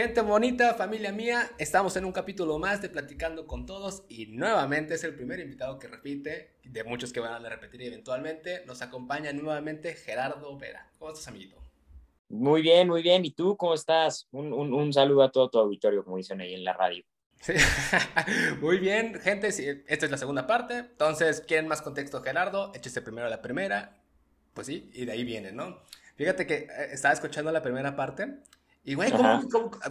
Gente bonita, familia mía, estamos en un capítulo más de Platicando con Todos y nuevamente es el primer invitado que repite, de muchos que van a repetir eventualmente. Nos acompaña nuevamente Gerardo Vera. ¿Cómo estás, amiguito? Muy bien, muy bien. ¿Y tú cómo estás? Un, un, saludo a todo tu auditorio, como dicen ahí en la radio. muy bien, gente. esta es la segunda parte. Entonces, ¿quieren más contexto, Gerardo? Échese primero la primera. Pues sí, y de ahí viene, ¿no? Fíjate que eh, estaba escuchando la primera parte y, güey,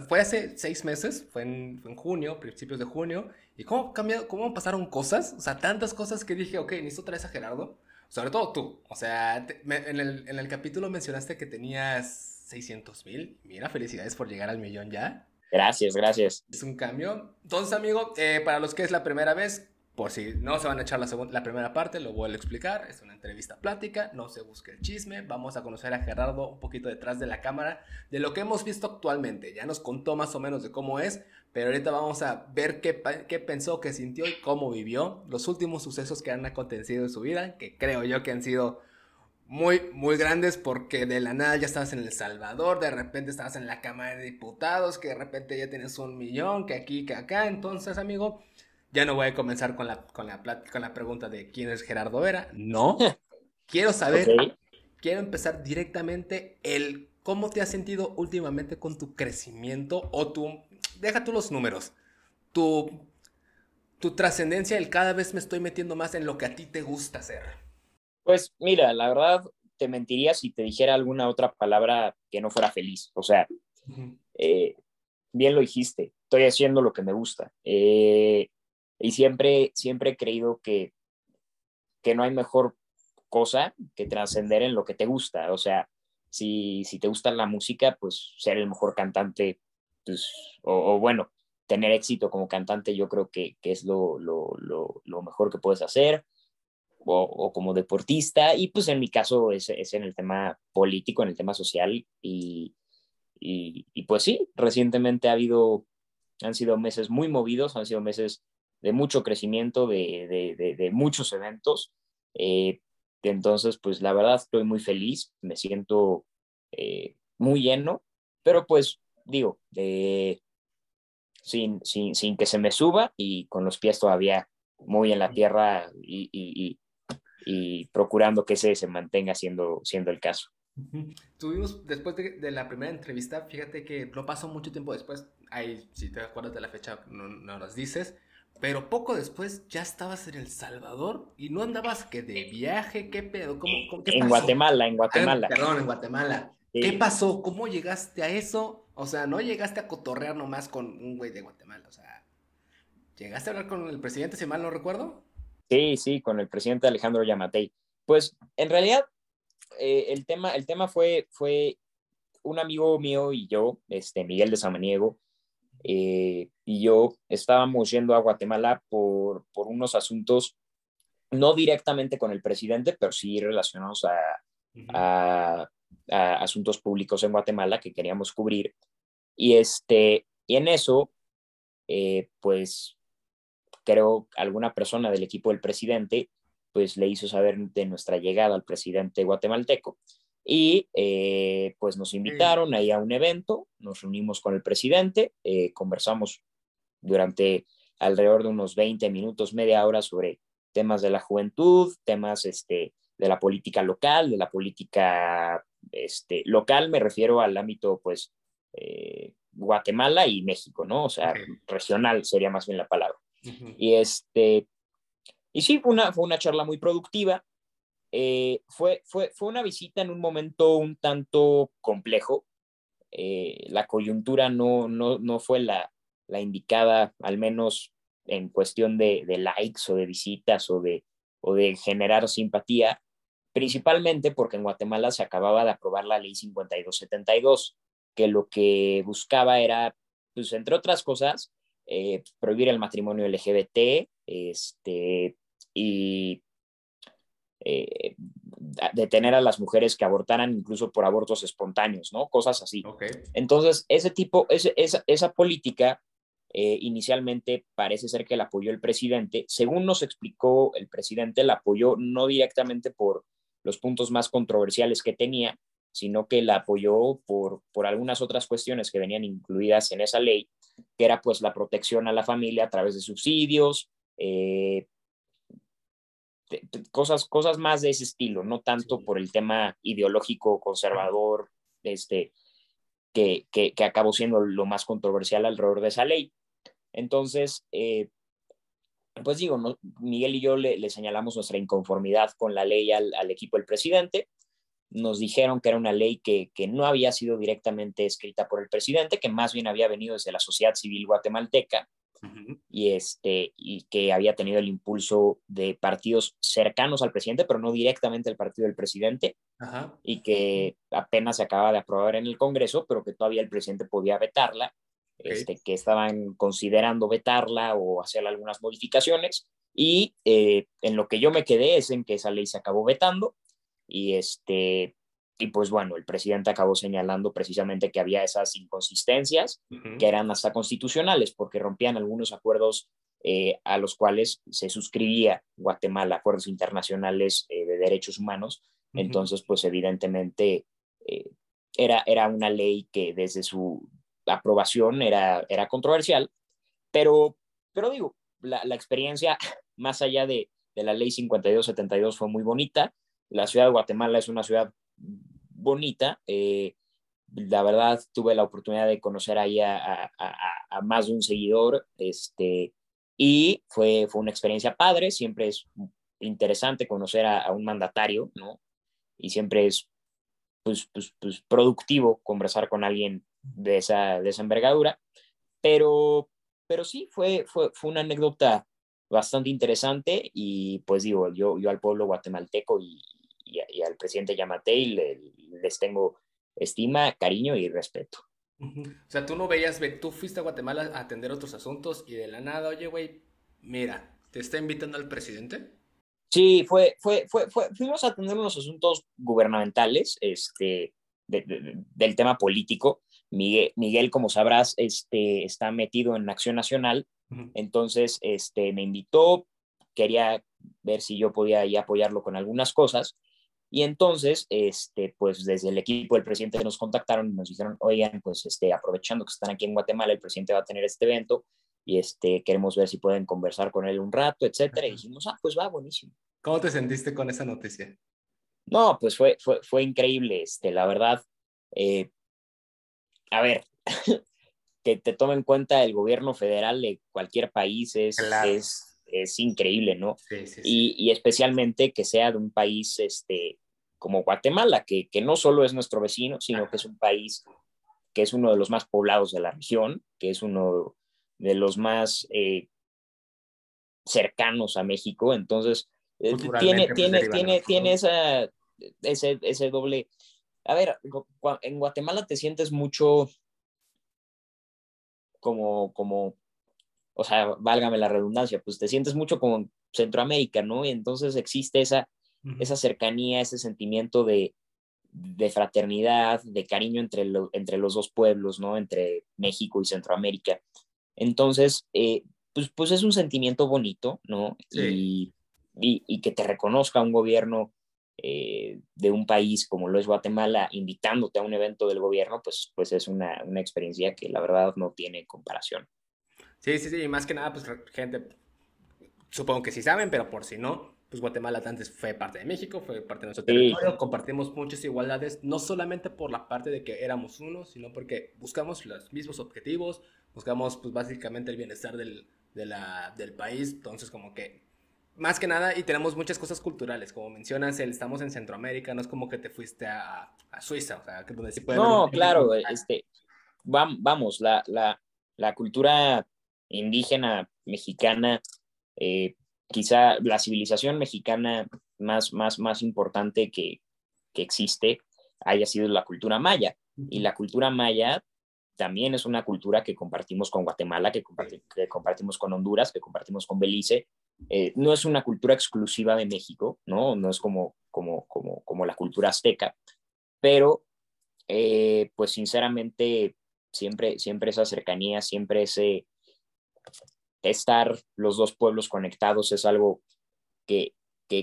fue hace seis meses, fue en, junio, principios de junio, y cómo cambiado, cómo pasaron cosas, o sea, tantas cosas que dije, ok, necesito traer a Gerardo, sobre todo tú, o sea, en, el, en, el, capítulo mencionaste que tenías 600 mil, mira, felicidades por llegar al millón ya. Gracias, gracias. Es un cambio. Entonces, amigo, eh, para los que es la primera vez, por si no se van a echar la, la primera parte, lo vuelvo a explicar. Es una entrevista plática, no se busque el chisme. Vamos a conocer a Gerardo un poquito detrás de la cámara de lo que hemos visto actualmente. Ya nos contó más o menos de cómo es, pero ahorita vamos a ver qué, qué pensó, qué sintió y cómo vivió los últimos sucesos que han acontecido en su vida, que creo yo que han sido muy, muy grandes porque de la nada ya estabas en El Salvador, de repente estabas en la Cámara de Diputados, que de repente ya tienes un millón, que aquí, que acá. Entonces, amigo, ya no voy a comenzar con la, con la, con la pregunta de quién es Gerardo Vera. No. Quiero saber, quiero empezar directamente el cómo te has sentido últimamente con tu crecimiento o tu, deja tú los números, tu, tu trascendencia, el cada vez me estoy metiendo más en lo que a ti te gusta hacer. Pues mira, la verdad te mentiría si te dijera alguna otra palabra que no fuera feliz. O sea, eh, bien lo dijiste, estoy haciendo lo que me gusta. Eh, y siempre, siempre he creído que, que no hay mejor cosa que trascender en lo que te gusta. O sea, si, si te gusta la música, pues ser el mejor cantante, pues, o, bueno, tener éxito como cantante yo creo que, que es lo, lo, lo, lo, mejor que puedes hacer, o, o, como deportista, y pues en mi caso es, es, en el tema político, en el tema social, y, y, y, pues sí, recientemente ha habido, han sido meses muy movidos, han sido meses de mucho crecimiento, de, de, de, muchos eventos. Eh, entonces, pues la verdad estoy muy feliz, me siento eh, muy lleno, pero pues digo, sin, sin, sin, que se me suba y con los pies todavía muy en la tierra y, y, y, procurando que ese se mantenga siendo, siendo el caso. Tuvimos, después de, la primera entrevista, fíjate que no pasó mucho tiempo después, ahí si te acuerdas de la fecha, no, no nos dices, pero poco después ya estabas en El Salvador y no andabas que de viaje, ¿qué pedo? ¿Cómo, qué en Guatemala, en Guatemala. Perdón, en Guatemala. ¿Qué pasó? ¿Cómo llegaste a eso? O sea, no llegaste a cotorrear nomás con un güey de Guatemala, o sea, ¿llegaste a hablar con el presidente, si mal no recuerdo? Sí, sí, con el presidente Alejandro Yamatei. Pues en realidad eh, el, tema, el tema fue, fue un amigo mío y yo, este, Miguel de Samaniego, eh, y yo estábamos yendo a Guatemala por, por, unos asuntos, no directamente con el presidente, pero sí relacionados a, a, asuntos públicos en Guatemala que queríamos cubrir. Y, este, y en eso, eh, pues creo alguna persona del equipo del presidente pues le hizo saber de nuestra llegada al presidente guatemalteco. Y eh, pues nos invitaron ahí a un evento, nos reunimos con el presidente, eh, conversamos durante alrededor de unos 20 minutos, media hora sobre temas de la juventud, temas este, de la política local, de la política este, local, me refiero al ámbito pues eh, Guatemala y México, ¿no? O sea, regional sería más bien la palabra. Y este, y sí, fue una, fue una charla muy productiva. Eh, fue, fue, fue una visita en un momento un tanto complejo. Eh, la coyuntura no, no, no fue la, la, indicada, al menos en cuestión de, de, likes o de visitas o de, o de generar simpatía, principalmente porque en Guatemala se acababa de aprobar la ley 5272, que lo que buscaba era, pues, entre otras cosas, eh, prohibir el matrimonio LGBT este, y eh, detener a las mujeres que abortaran incluso por abortos espontáneos, ¿no? Cosas así. Entonces, ese tipo, ese, esa, esa, política eh, inicialmente parece ser que la apoyó el presidente. Según nos explicó el presidente, la apoyó no directamente por los puntos más controversiales que tenía, sino que la apoyó por, por algunas otras cuestiones que venían incluidas en esa ley, que era pues la protección a la familia a través de subsidios, eh, cosas, cosas más de ese estilo, no tanto por el tema ideológico conservador este, que, que, acabó siendo lo más controversial alrededor de esa ley. Entonces, eh, pues digo, Miguel y yo le, señalamos nuestra inconformidad con la ley al, equipo del presidente. Nos dijeron que era una ley que, que, no había sido directamente escrita por el presidente, que más bien había venido desde la sociedad civil guatemalteca y, este, y que había tenido el impulso de partidos cercanos al presidente, pero no directamente el partido del presidente, y que apenas se acaba de aprobar en el Congreso, pero que todavía el presidente podía vetarla, este, que estaban considerando vetarla o hacer algunas modificaciones, y eh, en lo que yo me quedé es en que esa ley se acabó vetando, y este, y pues bueno, el presidente acabó señalando precisamente que había esas inconsistencias que eran hasta constitucionales porque rompían algunos acuerdos eh, a los cuales se suscribía Guatemala, acuerdos internacionales eh, de derechos humanos. Entonces, pues evidentemente era, era una ley que desde su aprobación era, era controversial, pero, pero digo, la, la experiencia más allá de, de la ley 5272 fue muy bonita. La ciudad de Guatemala es una ciudad bonita. Eh, la verdad, tuve la oportunidad de conocer ahí a, más de un seguidor, este, y fue, fue una experiencia padre. Siempre es interesante conocer a, un mandatario, ¿no? Y siempre es pues, pues, pues, productivo conversar con alguien de esa, de esa envergadura. Pero, pero sí, fue, fue, fue una anécdota bastante interesante y pues digo, yo, yo al pueblo guatemalteco y, y, al presidente Yamatei les tengo estima, cariño y respeto. O sea, tú no veías, tú fuiste a Guatemala a atender otros asuntos y de la nada, oye, güey, mira, ¿te está invitando al presidente? Sí, fue, fue, fue, fue fuimos a atender unos asuntos gubernamentales, este, del tema político. Miguel, Miguel, como sabrás, este, está metido en Acción Nacional, entonces este, me invitó, quería ver si yo podía ahí apoyarlo con algunas cosas y entonces, este, pues desde el equipo del presidente nos contactaron y nos dijeron, oigan, pues este, aprovechando que están aquí en Guatemala, el presidente va a tener este evento y este, queremos ver si pueden conversar con él un rato, etcétera. Y dijimos, ah, pues va, buenísimo. ¿Cómo te sentiste con esa noticia? No, pues fue, fue, fue increíble, este, la verdad. Eh, a ver, que te tome en cuenta el gobierno federal de cualquier país es, es es increíble, ¿no? Sí, sí, Y, y, especialmente que sea de un país este, como Guatemala, que, que no solo es nuestro vecino, sino que es un país que es uno de los más poblados de la región, que es uno de los más eh, cercanos a México. Entonces, eh, tiene, pues, tiene, tiene, tiene esa, ese, ese doble... A ver, en Guatemala te sientes mucho como, como o sea, válgame la redundancia, pues te sientes mucho como Centroamérica, ¿no? Y entonces existe esa, esa cercanía, ese sentimiento de, de fraternidad, de cariño entre, entre los dos pueblos, ¿no? Entre México y Centroamérica. Entonces, eh, pues, pues es un sentimiento bonito, ¿no? Y, y, que te reconozca un gobierno eh, de un país como lo es Guatemala invitándote a un evento del gobierno, pues, pues es una, una experiencia que la verdad no tiene comparación. Sí, sí, sí, y más que nada, pues gente, supongo que sí saben, pero por si no, pues Guatemala antes fue parte de México, fue parte de nuestro territorio, compartimos muchas igualdades, no solamente por la parte de que éramos uno, sino porque buscamos los mismos objetivos, buscamos pues básicamente el bienestar del, de la, del país, entonces como que más que nada, y tenemos muchas cosas culturales, como mencionas, estamos en Centroamérica, no es como que te fuiste a, a Suiza, o sea, donde sí puede No, claro, este, vamos, la, la, la cultura indígena mexicana, eh, quizá la civilización mexicana más, más, más importante que, que existe haya sido la cultura maya. Y la cultura maya también es una cultura que compartimos con Guatemala, que, que compartimos con Honduras, que compartimos con Belice. Eh, no es una cultura exclusiva de México, ¿no? No es como, como, como, como la cultura azteca, pero eh, pues sinceramente siempre, siempre esa cercanía, siempre ese, estar los dos pueblos conectados es algo que,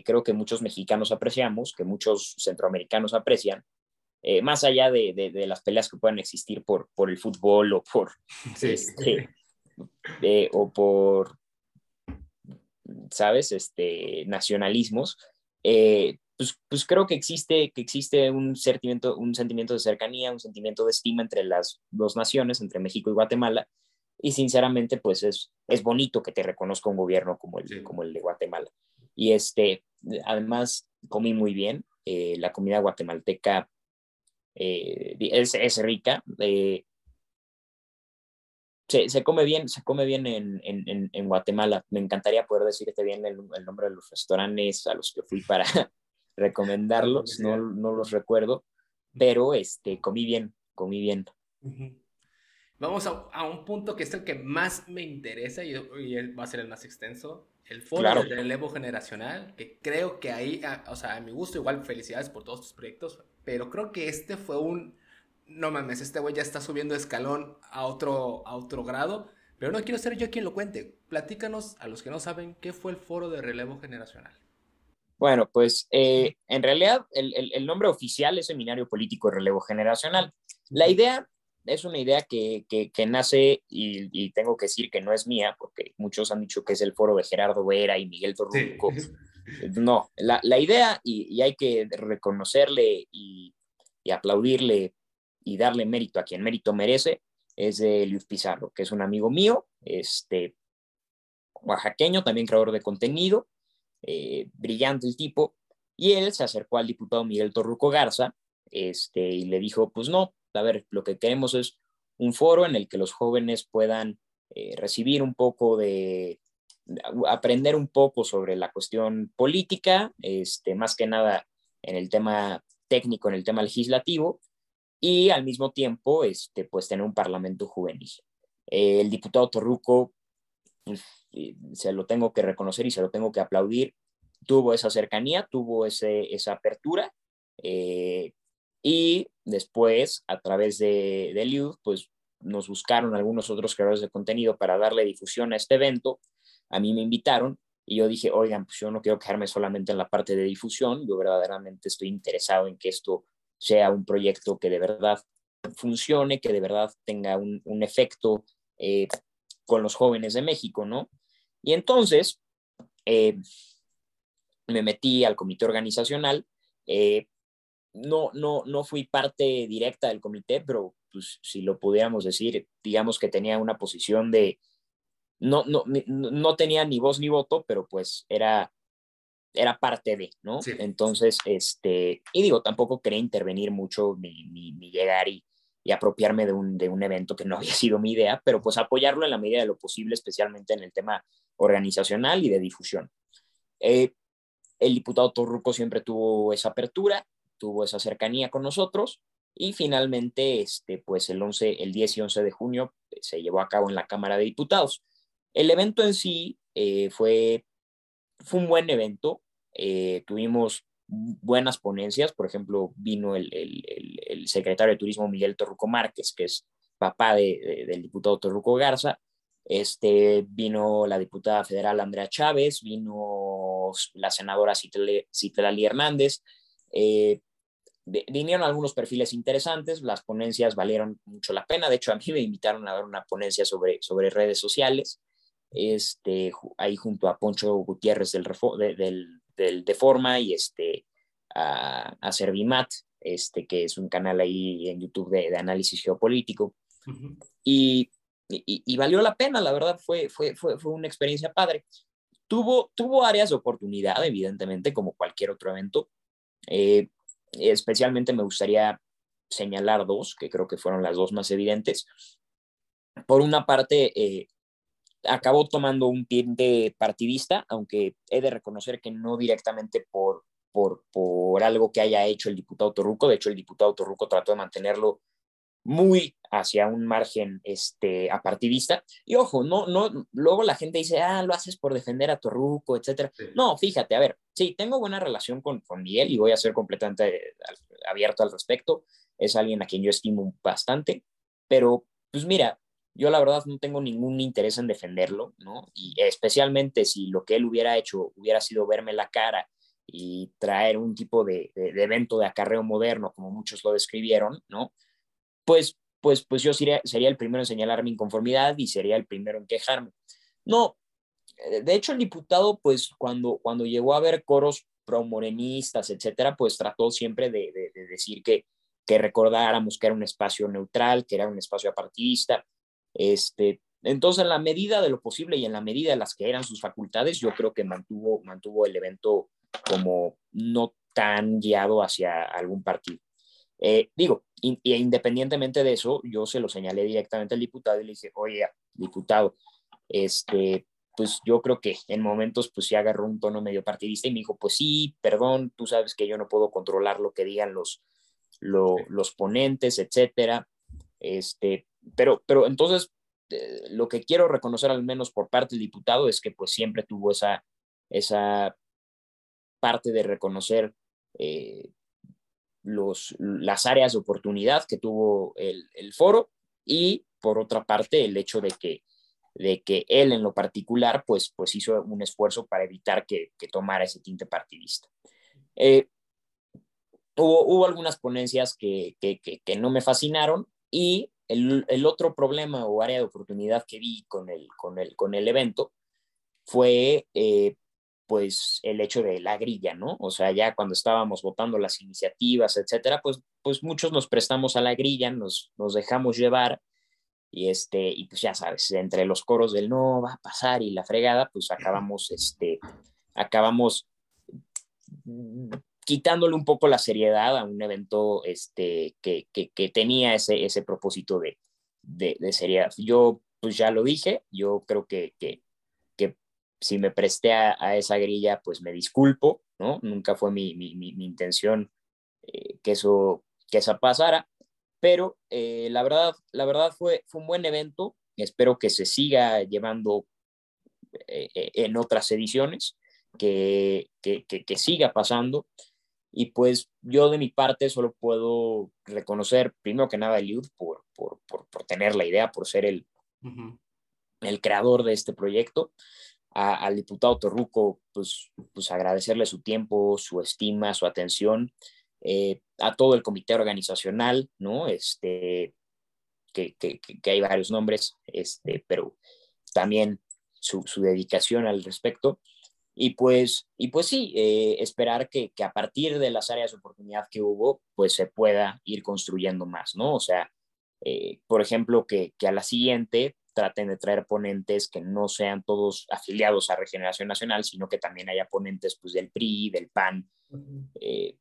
creo que muchos mexicanos apreciamos, que muchos centroamericanos aprecian, eh, más allá de, de, las peleas que puedan existir por, por el fútbol o por, este, o por, ¿sabes? Este, nacionalismos, eh, pues, pues, creo que existe, que existe un, sentimiento, un sentimiento de cercanía, un sentimiento de estima entre las dos naciones, entre México y Guatemala, y sinceramente, pues es, es bonito que te reconozca un gobierno como el, como el de Guatemala. Y este, además, comí muy bien. Eh, la comida guatemalteca eh, es, es, rica. Eh, se, se, come bien, se come bien en, en, en, Guatemala. Me encantaría poder decirte bien el, el, nombre de los restaurantes a los que fui para recomendarlos, no, no los recuerdo, pero este, comí bien, comí bien. Vamos a, un punto que es el que más me interesa y, va a ser el más extenso, el foro del relevo generacional, que creo que ahí, o sea, a mi gusto, igual felicidades por todos tus proyectos, pero creo que este fue un, no mames, este güey ya está subiendo escalón a otro, a otro grado, pero no quiero ser yo quien lo cuente. Platícanos a los que no saben qué fue el foro de relevo generacional. Bueno, pues eh, en realidad el, el, nombre oficial es Seminario Político de Relevo Generacional. La idea es una idea que, que, nace, y, tengo que decir que no es mía, porque muchos han dicho que es el foro de Gerardo Vera y Miguel Torruco. No, la, la idea, y, y, hay que reconocerle y, y, aplaudirle y darle mérito a quien mérito merece, es de Luis Pizarro, que es un amigo mío, este, oaxaqueño, también creador de contenido, eh, brillante el tipo, y él se acercó al diputado Miguel Torruco Garza este, y le dijo, pues no, a ver, lo que queremos es un foro en el que los jóvenes puedan eh, recibir un poco de, aprender un poco sobre la cuestión política, este, más que nada en el tema técnico, en el tema legislativo, y al mismo tiempo, este, pues tener un parlamento juvenil. Eh, el diputado Torruco, pues, se lo tengo que reconocer y se lo tengo que aplaudir, tuvo esa cercanía, tuvo ese, esa apertura, eh, y después, a través de, de pues nos buscaron algunos otros creadores de contenido para darle difusión a este evento. A mí me invitaron y yo dije, oigan, pues yo no quiero quedarme solamente en la parte de difusión, yo verdaderamente estoy interesado en que esto sea un proyecto que de verdad funcione, que de verdad tenga un, efecto eh, con los jóvenes de México, ¿no? Y entonces eh, me metí al comité organizacional, eh, no, no, no fui parte directa del comité, pero pues, si lo pudiéramos decir, digamos que tenía una posición de, no, no, no tenía ni voz ni voto, pero pues era, era parte de, ¿no? Entonces, este, y digo, tampoco quería intervenir mucho ni, ni, llegar y, y apropiarme de un, de un, evento que no había sido mi idea, pero pues apoyarlo en la medida de lo posible, especialmente en el tema organizacional y de difusión. Eh, el diputado Torruco siempre tuvo esa apertura, tuvo esa cercanía con nosotros y finalmente, este, pues el, 11, el 10 y 11 de junio eh, se llevó a cabo en la Cámara de Diputados. El evento en sí eh, fue, fue un buen evento, eh, tuvimos buenas ponencias, por ejemplo, vino el, el, el, secretario de Turismo Miguel Torruco Márquez, que es papá de, del diputado Torruco Garza, este, vino la diputada federal Andrea Chávez, vino la senadora Citlali Hernández, eh, vinieron algunos perfiles interesantes, las ponencias valieron mucho la pena, de hecho a mí me invitaron a dar una ponencia sobre, sobre redes sociales, este, ahí junto a Poncho Gutiérrez del, del, del Deforma y este, a, a, Servimat, este, que es un canal ahí en YouTube de, de análisis geopolítico. y, y, y, valió la pena, la verdad, fue, fue, fue, fue una experiencia padre. Tuvo, tuvo áreas de oportunidad, evidentemente, como cualquier otro evento. Eh, especialmente me gustaría señalar dos, que creo que fueron las dos más evidentes. Por una parte, eh, acabó tomando un tinte partidista, aunque he de reconocer que no directamente por, por, por algo que haya hecho el diputado Torruco. De hecho, el diputado Torruco trató de mantenerlo muy hacia un margen este, apartidista. Y ojo, no, no, luego la gente dice, ah, lo haces por defender a Torruco, etcétera. No, fíjate, a ver, sí, tengo buena relación con, con Miguel y voy a ser completamente abierto al respecto. Es alguien a quien yo estimo bastante, pero pues mira, yo la verdad no tengo ningún interés en defenderlo, ¿no? Y especialmente si lo que él hubiera hecho hubiera sido verme la cara y traer un tipo de, evento de acarreo moderno, como muchos lo describieron, ¿no? Pues, pues, pues yo sería, sería el primero en señalar mi inconformidad y sería el primero en quejarme. No, eh, de hecho el diputado, pues cuando, cuando llegó a ver coros pro-morenistas, etcétera, pues trató siempre de, de decir que, que recordáramos que era un espacio neutral, que era un espacio apartidista. Este, entonces, en la medida de lo posible y en la medida de las que eran sus facultades, yo creo que mantuvo, mantuvo el evento como no tan guiado hacia algún partido. Eh, digo, y, independientemente de eso, yo se lo señalé directamente al diputado y le dije, oye, diputado, este, pues yo creo que en momentos pues se agarró un tono medio partidista y me dijo, pues sí, perdón, tú sabes que yo no puedo controlar lo que digan los, los ponentes, etcétera. Este, pero, pero entonces, eh, lo que quiero reconocer al menos por parte del diputado es que pues siempre tuvo esa, esa parte de reconocer eh, los, las áreas de oportunidad que tuvo el, el, foro y por otra parte el hecho de que, de que él en lo particular pues, pues hizo un esfuerzo para evitar que, que tomara ese tinte partidista. Eh, hubo, algunas ponencias que, no me fascinaron y el, otro problema o área de oportunidad que vi con el, con el, con el evento fue eh, pues el hecho de la grilla, ¿no? O sea, ya cuando estábamos votando las iniciativas, etcétera, pues, pues muchos nos prestamos a la grilla, nos, nos dejamos llevar y este, y pues ya sabes, entre los coros del no va a pasar y la fregada, pues acabamos, este, acabamos quitándole un poco la seriedad a un evento este, que, que, tenía ese, ese propósito de, de, seriedad. Yo, pues ya lo dije, yo creo que, que, que si me presté a, esa grilla, pues me disculpo, ¿no? Nunca fue mi, mi, mi, intención eh, que, eso, que esa pasara, pero eh, la verdad, la verdad fue, fue un buen evento, espero que se siga llevando eh, en otras ediciones, que, que, que, siga pasando. Y pues yo de mi parte solo puedo reconocer, primero que nada, a Eliud por, por, por, por, tener la idea, por ser el, el creador de este proyecto. al diputado Torruco, pues, pues agradecerle su tiempo, su estima, su atención. Eh, a todo el comité organizacional, ¿no? Este, que, que, que, hay varios nombres, este, pero también su, su dedicación al respecto. Y pues, y pues sí, eh, esperar que, que, a partir de las áreas de oportunidad que hubo, pues se pueda ir construyendo más, ¿no? O sea, eh, por ejemplo, que, que, a la siguiente traten de traer ponentes que no sean todos afiliados a Regeneración Nacional, sino que también haya ponentes pues, del PRI, del PAN, eh,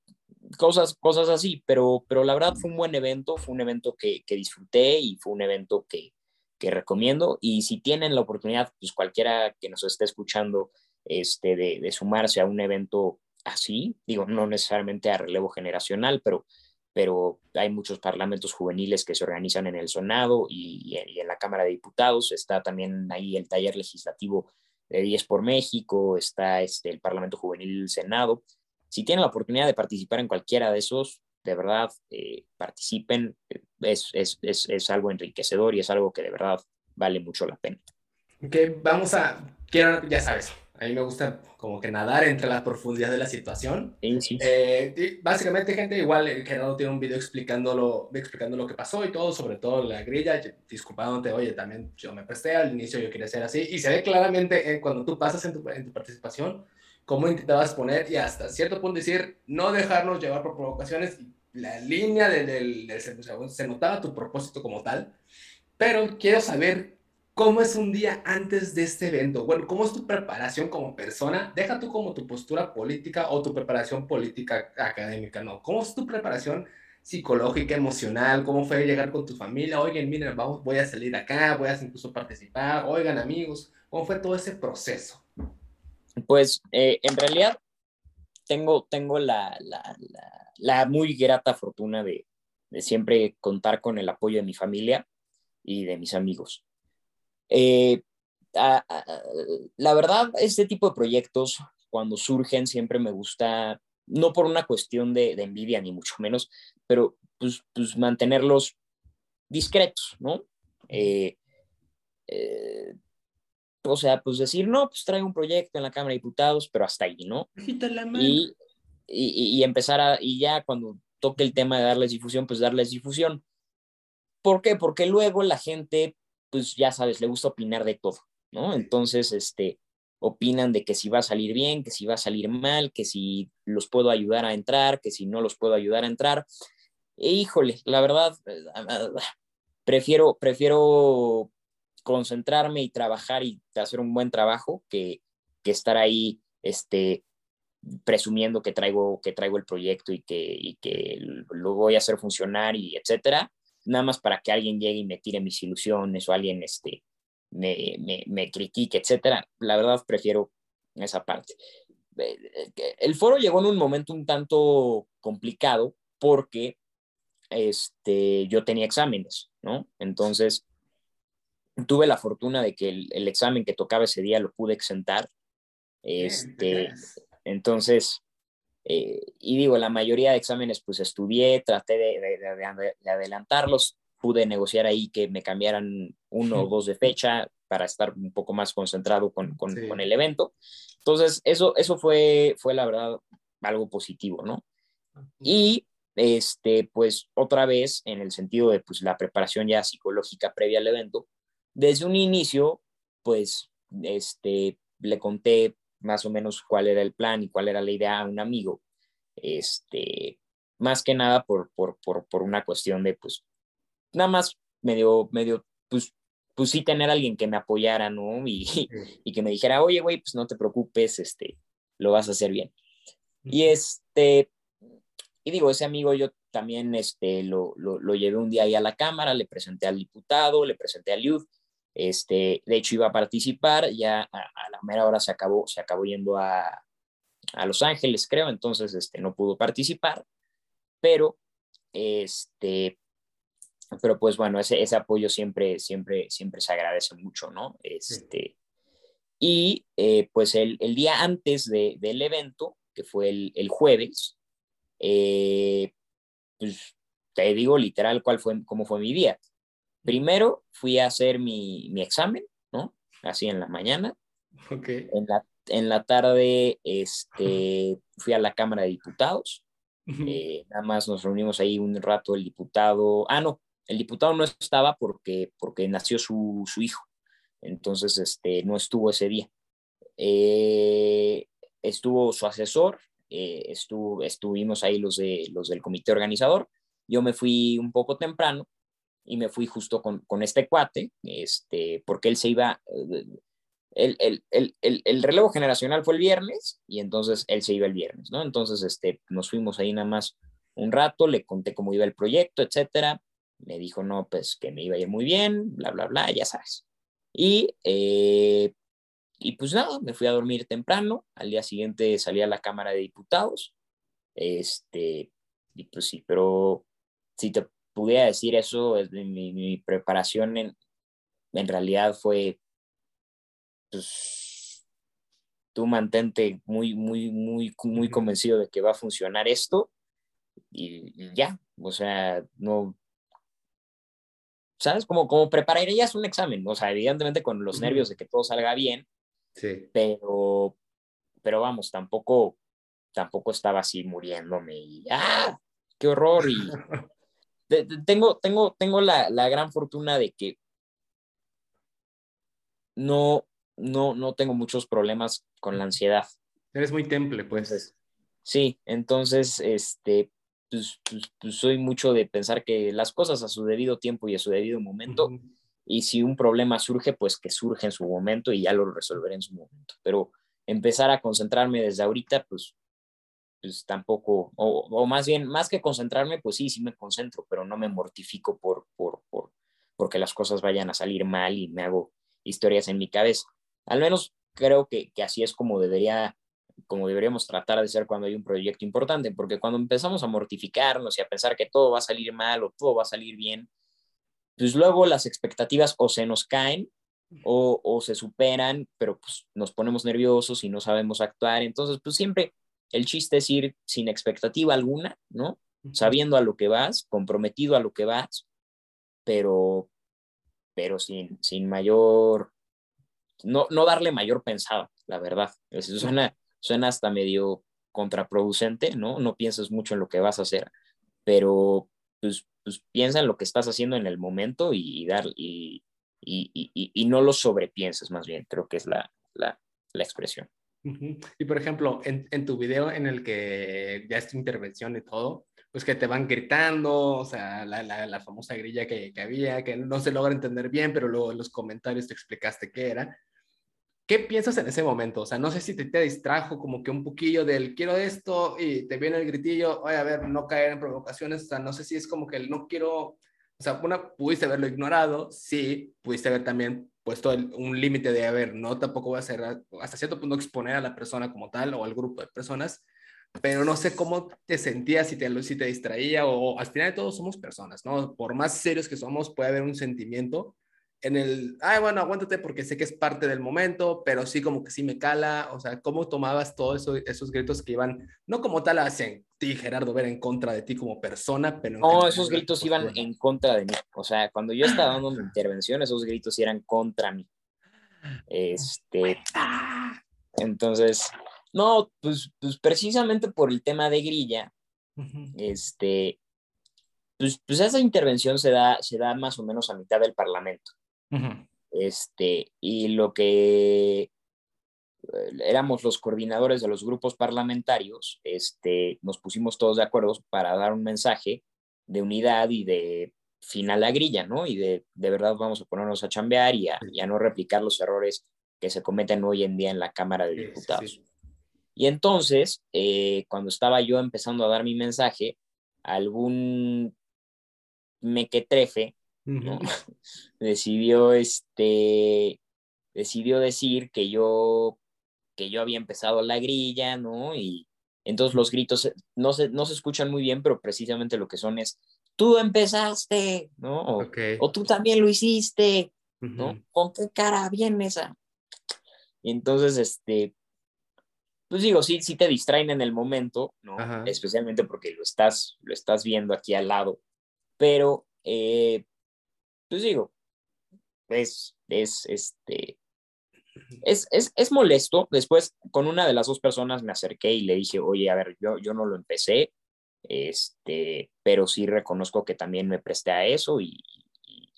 cosas, cosas así. Pero, pero la verdad fue un buen evento, fue un evento que, que disfruté y fue un evento que, que recomiendo. Y si tienen la oportunidad, pues cualquiera que nos esté escuchando, este, de, sumarse a un evento así, digo, no necesariamente a relevo generacional, pero, pero hay muchos parlamentos juveniles que se organizan en el Senado y, en la Cámara de Diputados, está también ahí el taller legislativo de 10 por México, está este, el Parlamento Juvenil del Senado. Si tienen la oportunidad de participar en cualquiera de esos, de verdad, eh, participen, es, es, es, es, algo enriquecedor y es algo que de verdad vale mucho la pena. Ok, vamos a, quiero, ya sabes, a mí me gusta como que nadar entre la profundidad de la situación. Eh, básicamente, gente, igual el Gerardo tiene un video explicándolo, explicando lo que pasó y todo, sobre todo la grilla, disculpándote, oye, también yo me presté al inicio, yo quería ser así, y se ve claramente eh, cuando tú pasas en tu, en tu, participación, cómo intentabas poner y hasta cierto punto decir, no dejarnos llevar por provocaciones, la línea del, del, del se notaba tu propósito como tal, pero quiero saber ¿Cómo es un día antes de este evento? Bueno, ¿cómo es tu preparación como persona? Deja tú como tu postura política o tu preparación política académica, ¿no? ¿Cómo es tu preparación psicológica, emocional? ¿Cómo fue llegar con tu familia? Oigan, miren, vamos, voy a salir acá, voy a incluso participar. Oigan, amigos, ¿cómo fue todo ese proceso? Pues eh, en realidad tengo, tengo la, la, la, muy grata fortuna de, de siempre contar con el apoyo de mi familia y de mis amigos. Eh, la verdad, este tipo de proyectos, cuando surgen, siempre me gusta, no por una cuestión de, envidia, ni mucho menos, pero pues, pues mantenerlos discretos, ¿no? Eh, eh, o sea, pues decir, no, pues traigo un proyecto en la Cámara de Diputados, pero hasta ahí, ¿no? Y, y, y, empezar a, y ya cuando toque el tema de darles difusión, pues darles difusión. ¿Por qué? Porque luego la gente, pues ya sabes, le gusta opinar de todo, ¿no? Entonces, este, opinan de que si va a salir bien, que si va a salir mal, que si los puedo ayudar a entrar, que si no los puedo ayudar a entrar. E, híjole, la verdad, eh, prefiero, prefiero concentrarme y trabajar y hacer un buen trabajo que, que estar ahí este, presumiendo que traigo, que traigo el proyecto y que, y que lo voy a hacer funcionar y etcétera, nada más para que alguien llegue y me tire mis ilusiones o alguien este, me, me, me critique, etcétera. La verdad prefiero esa parte. Eh, eh, el foro llegó en un momento un tanto complicado porque este, yo tenía exámenes, ¿no? Entonces, tuve la fortuna de que el, el examen que tocaba ese día lo pude exentar. Este, entonces, eh, y digo, la mayoría de exámenes pues estudié, traté de, de, de, adelantarlos, pude negociar ahí que me cambiaran uno o dos de fecha para estar un poco más concentrado con, con, con, el evento. Entonces, eso, eso fue, fue la verdad algo positivo, ¿no? Y este, pues otra vez en el sentido de pues la preparación ya psicológica previa al evento, desde un inicio, pues, este, le conté más o menos cuál era el plan y cuál era la idea a un amigo, este, más que nada por, por, por, por una cuestión de, pues, nada más medio, medio, pues, pues sí tener a alguien que me apoyara, ¿no? Y, y que me dijera, oye, güey, pues no te preocupes, este, lo vas a hacer bien. Y este, y digo, ese amigo yo también este, lo, lo, lo, llevé un día ahí a la Cámara, le presenté al diputado, le presenté al youth, este, de hecho iba a participar, ya a, la mera hora se acabó, se acabó yendo a, a, Los Ángeles, creo, entonces este, no pudo participar, pero, este, pero pues bueno, ese, ese apoyo siempre, siempre, siempre se agradece mucho, ¿no? Este, y eh, pues el, el, día antes de, del evento, que fue el, el jueves, eh, pues te digo literal cuál fue, cómo fue mi día. Primero fui a hacer mi, mi examen, ¿no? Así en la mañana. Okay. En, la, en la tarde este, fui a la Cámara de Diputados. Eh, nada más nos reunimos ahí un rato el diputado. Ah, no, el diputado no estaba porque, porque nació su, su hijo. Entonces, este, no estuvo ese día. Eh, estuvo su asesor, eh, estuvo, estuvimos ahí los, de, los del comité organizador. Yo me fui un poco temprano y me fui justo con, con este cuate, este, porque él se iba, eh, el, el, el, el, relevo generacional fue el viernes y entonces él se iba el viernes, ¿no? Entonces este, nos fuimos ahí nada más un rato, le conté cómo iba el proyecto, etcétera. Me dijo, no, pues que me iba a ir muy bien, bla, bla, bla, ya sabes. Y, eh, y pues nada, me fui a dormir temprano. Al día siguiente salí a la Cámara de Diputados. Este, y pues sí, pero si te pudiera decir eso, mi, mi preparación en, en realidad fue, pues, tú mantente muy, muy, muy, muy convencido de que va a funcionar esto y, y ya, o sea, no, ¿sabes? Como, como prepararías un examen, o sea, evidentemente con los nervios de que todo salga bien, sí. pero, pero vamos, tampoco, tampoco estaba así muriéndome y, ¡ah! ¡Qué horror! Y, tengo, tengo, tengo la, la, gran fortuna de que no, no, no tengo muchos problemas con la ansiedad. Eres muy temple, pues. Sí, entonces, este, pues, pues, pues, soy mucho de pensar que las cosas a su debido tiempo y a su debido momento, uh -huh. y si un problema surge, pues que surge en su momento y ya lo resolveré en su momento. Pero empezar a concentrarme desde ahorita, pues pues tampoco, o, o, más bien, más que concentrarme, pues sí, sí me concentro, pero no me mortifico por, por, por, porque las cosas vayan a salir mal y me hago historias en mi cabeza. Al menos creo que, que así es como debería como deberíamos tratar de ser cuando hay un proyecto importante, porque cuando empezamos a mortificarnos y a pensar que todo va a salir mal o todo va a salir bien, pues luego las expectativas o se nos caen o, o se superan, pero pues nos ponemos nerviosos y no sabemos actuar. Entonces, pues siempre el chiste es ir sin expectativa alguna, ¿no? Sabiendo a lo que vas, comprometido a lo que vas, pero, pero sin, sin mayor no, no darle mayor pensada, la verdad. suena, suena hasta medio contraproducente, ¿no? No piensas mucho en lo que vas a hacer, pero pues, pues piensa en lo que estás haciendo en el momento y, dar, y, y, y, no lo sobrepienses más bien, creo que es la, la, la expresión. Y por ejemplo, en, tu video en el que ya es tu intervención y todo, pues que te van gritando, o sea, la, la, famosa grilla que, que, había, que no se logra entender bien, pero luego en los comentarios te explicaste qué era. ¿Qué piensas en ese momento? O sea, no sé si te, te distrajo como que un poquillo del quiero esto y te viene el gritillo, oye, a ver, no caer en provocaciones, o sea, no sé si es como que el no quiero, o sea, una, pudiste haberlo ignorado, sí, pudiste haber también puesto un límite de, a ver, no, tampoco voy a hacer, hasta cierto punto exponer a la persona como tal o al grupo de personas, pero no sé cómo te sentías, si te, si te distraía o, o al final de todo somos personas, ¿no? Por más serios que somos, puede haber un sentimiento en el, ay, bueno, aguántate porque sé que es parte del momento, pero sí como que sí me cala, o sea, ¿cómo tomabas todos eso, esos gritos que iban, no como tal hacen ti, Gerardo, ver en contra de ti como persona, pero... No, esos gritos iban en contra de mí, o sea, cuando yo estaba dando mi intervención, esos gritos eran contra mí. Este... Entonces, no, pues, pues precisamente por el tema de grilla, este, pues, pues, esa intervención se da, se da más o menos a mitad del Parlamento. Este, y lo que eh, éramos los coordinadores de los grupos parlamentarios, este, nos pusimos todos de acuerdo para dar un mensaje de unidad y de final a la grilla, ¿no? Y de, de verdad vamos a ponernos a chambear y a, no replicar los errores que se cometen hoy en día en la Cámara de Diputados. Y entonces, eh, cuando estaba yo empezando a dar mi mensaje, algún mequetrefe decidió, este, decidió decir que yo, que yo había empezado la grilla, ¿no? Y entonces los gritos no se, no se escuchan muy bien, pero precisamente lo que son es, tú empezaste, ¿no? O, tú también lo hiciste, ¿no? ¿Con qué cara vienes a...? Entonces, este, pues digo, sí, sí te distraen en el momento, ¿no? Especialmente porque lo estás, lo estás viendo aquí al lado, pero eh, pues digo, es, es, este, es, es, es, molesto. Después, con una de las dos personas me acerqué y le dije, oye, a ver, yo, yo no lo empecé, este, pero sí reconozco que también me presté a eso y, y,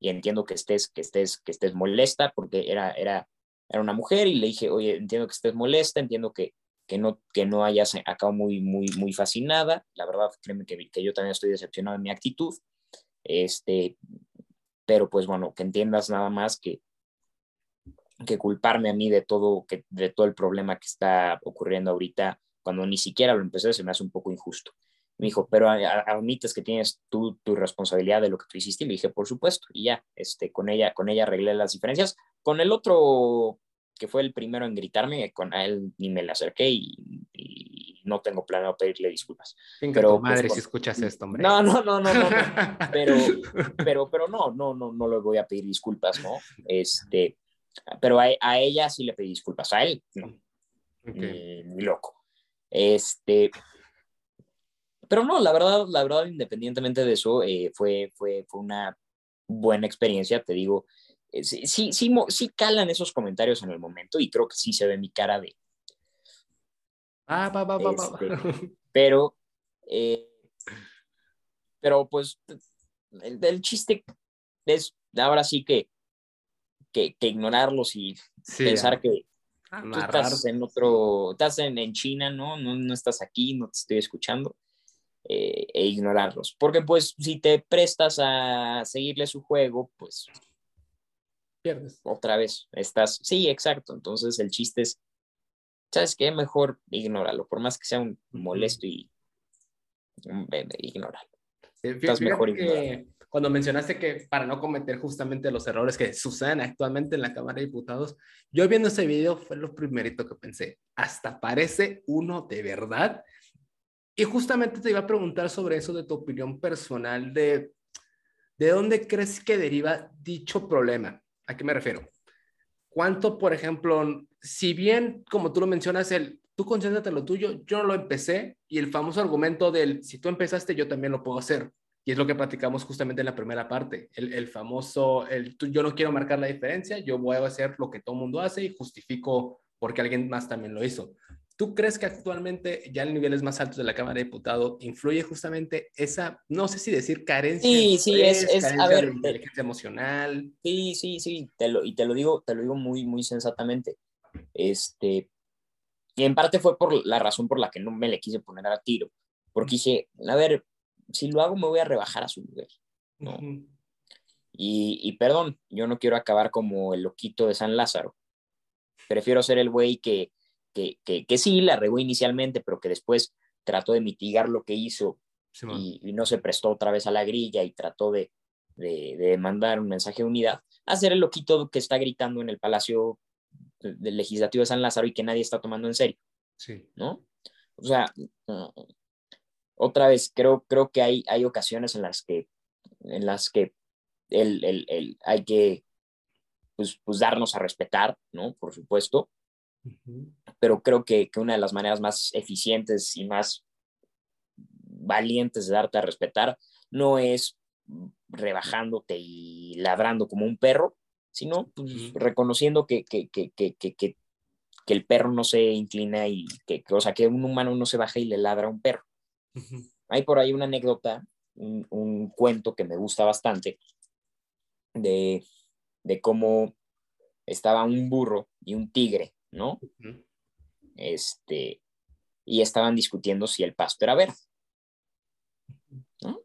y, entiendo que estés, que estés, que estés molesta porque era, era, era una mujer y le dije, oye, entiendo que estés molesta, entiendo que, que no, que no hayas acabado muy, muy, muy fascinada. La verdad, créeme que, que yo también estoy decepcionado de mi actitud. Este, pero pues bueno, que entiendas nada más que, que culparme a mí de todo, que, de todo el problema que está ocurriendo ahorita, cuando ni siquiera lo empecé, se me hace un poco injusto. Me dijo, pero admites que tienes tú tu responsabilidad de lo que tú hiciste. Y le dije, por supuesto. Y ya, este, con ella, con ella arreglé las diferencias. Con el otro, que fue el primero en gritarme, con él ni me le acerqué y no tengo planeado pedirle disculpas. pero pues, madre si escuchas esto, hombre. No, no, no, no, no, pero, pero, pero no, no, no, no le voy a pedir disculpas, ¿no? Este, pero a, ella sí le pedí disculpas, a él no. Ni, loco. Este, pero no, la verdad, la verdad, independientemente de eso, eh, fue, fue, fue una buena experiencia, te digo, eh, sí, sí, sí calan esos comentarios en el momento y creo que sí se ve mi cara de, Ah, va, va, va, este, Pero, eh, pero pues, el, chiste es ahora sí que, que, ignorarlos y pensar que tú estás en otro, estás en, en China, ¿no? ¿no? ¿no? estás aquí, no te estoy escuchando. Eh, e ignorarlos. Porque pues si te prestas a seguirle su juego, pues pierdes. Otra vez, estás, sí, exacto. Entonces el chiste es ¿sabes qué? Mejor ignóralo, por más que sea un molesto y ignóralo. Estás mejor que cuando mencionaste que para no cometer justamente los errores que suceden actualmente en la Cámara de Diputados, yo viendo ese video fue lo primerito que pensé, hasta parece uno de verdad. Y justamente te iba a preguntar sobre eso de tu opinión personal, de, ¿de dónde crees que deriva dicho problema? ¿A qué me refiero? ¿Cuánto, por ejemplo, si bien, como tú lo mencionas, el tú concéntrate en lo tuyo, yo no lo empecé y el famoso argumento del si tú empezaste, yo también lo puedo hacer. Y es lo que platicamos justamente en la primera parte, el, el famoso, el, yo no quiero marcar la diferencia, yo voy a hacer lo que todo el mundo hace y justifico porque alguien más también lo hizo. ¿Tú crees que actualmente ya en niveles más altos de la Cámara de Diputados influye justamente esa, no sé si decir carencia, sí, sí, es, es a ver, de inteligencia emocional? Sí, sí, sí, te lo, y te lo digo, te lo digo muy, muy sensatamente. Este, y en parte fue por la razón por la que no me le quise poner a tiro, porque dije, a ver, si lo hago me voy a rebajar a su nivel, ¿no? y, y perdón, yo no quiero acabar como el loquito de San Lázaro. Prefiero ser el güey que que, que, sí la regó inicialmente, pero que después trató de mitigar lo que hizo y, no se prestó otra vez a la grilla y trató de, de, mandar un mensaje de unidad, hacer el loquito que está gritando en el Palacio del Legislativo de San Lázaro y que nadie está tomando en serio. Sí. ¿No? O sea, otra vez, creo, creo que hay, hay ocasiones en las que, en las que el, el, el hay que pues, pues, darnos a respetar, ¿no? Por supuesto, pero creo que, que, una de las maneras más eficientes y más valientes de darte a respetar no es rebajándote y ladrando como un perro, sino pues, reconociendo que, que, que, el perro no se inclina y que, o sea, que un humano no se baja y le ladra a un perro. Hay por ahí una anécdota, un, un, cuento que me gusta bastante de, de cómo estaba un burro y un tigre ¿no? Este, y estaban discutiendo si el pasto era verde. ¿no?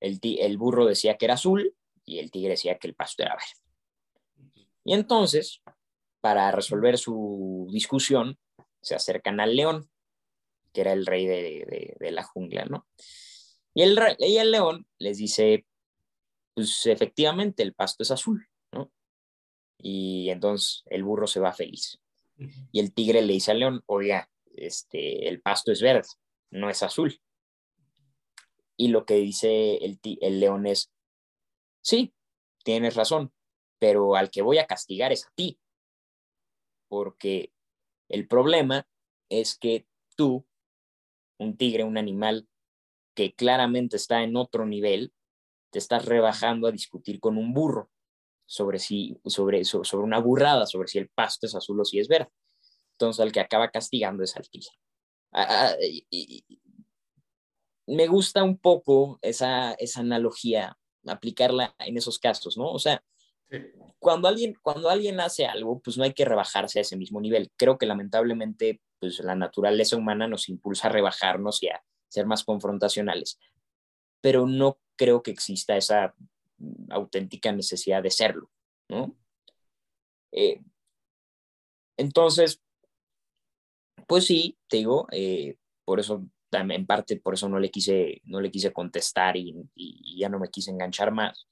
El, el burro decía que era azul y el tigre decía que el pasto era verde. Y entonces, para resolver su discusión, se acercan al león, que era el rey de, de, la jungla, ¿no? Y el, y el león les dice, pues efectivamente el pasto es azul y entonces el burro se va feliz. Y el tigre le dice al león, oiga, este, el pasto es verde, no es azul. Y lo que dice el, el león es, sí, tienes razón, pero al que voy a castigar es a ti, porque el problema es que tú, un tigre, un animal que claramente está en otro nivel, te estás rebajando a discutir con un burro sobre, si, sobre, sobre una burrada, sobre si el pasto es azul o si es verde. Entonces, el que acaba castigando es al tigre. Ah, ah, me gusta un poco esa, esa analogía, aplicarla en esos casos, ¿no? O sea, cuando, alguien, cuando alguien hace algo, pues no hay que rebajarse a ese mismo nivel. Creo que lamentablemente, pues la naturaleza humana nos impulsa a rebajarnos y a ser más confrontacionales. Pero no creo que exista esa auténtica necesidad de serlo, ¿no? Eh, entonces, pues sí, te digo, eh, por eso, en parte, por eso no le quise, no le quise contestar y, ya no me quise enganchar más.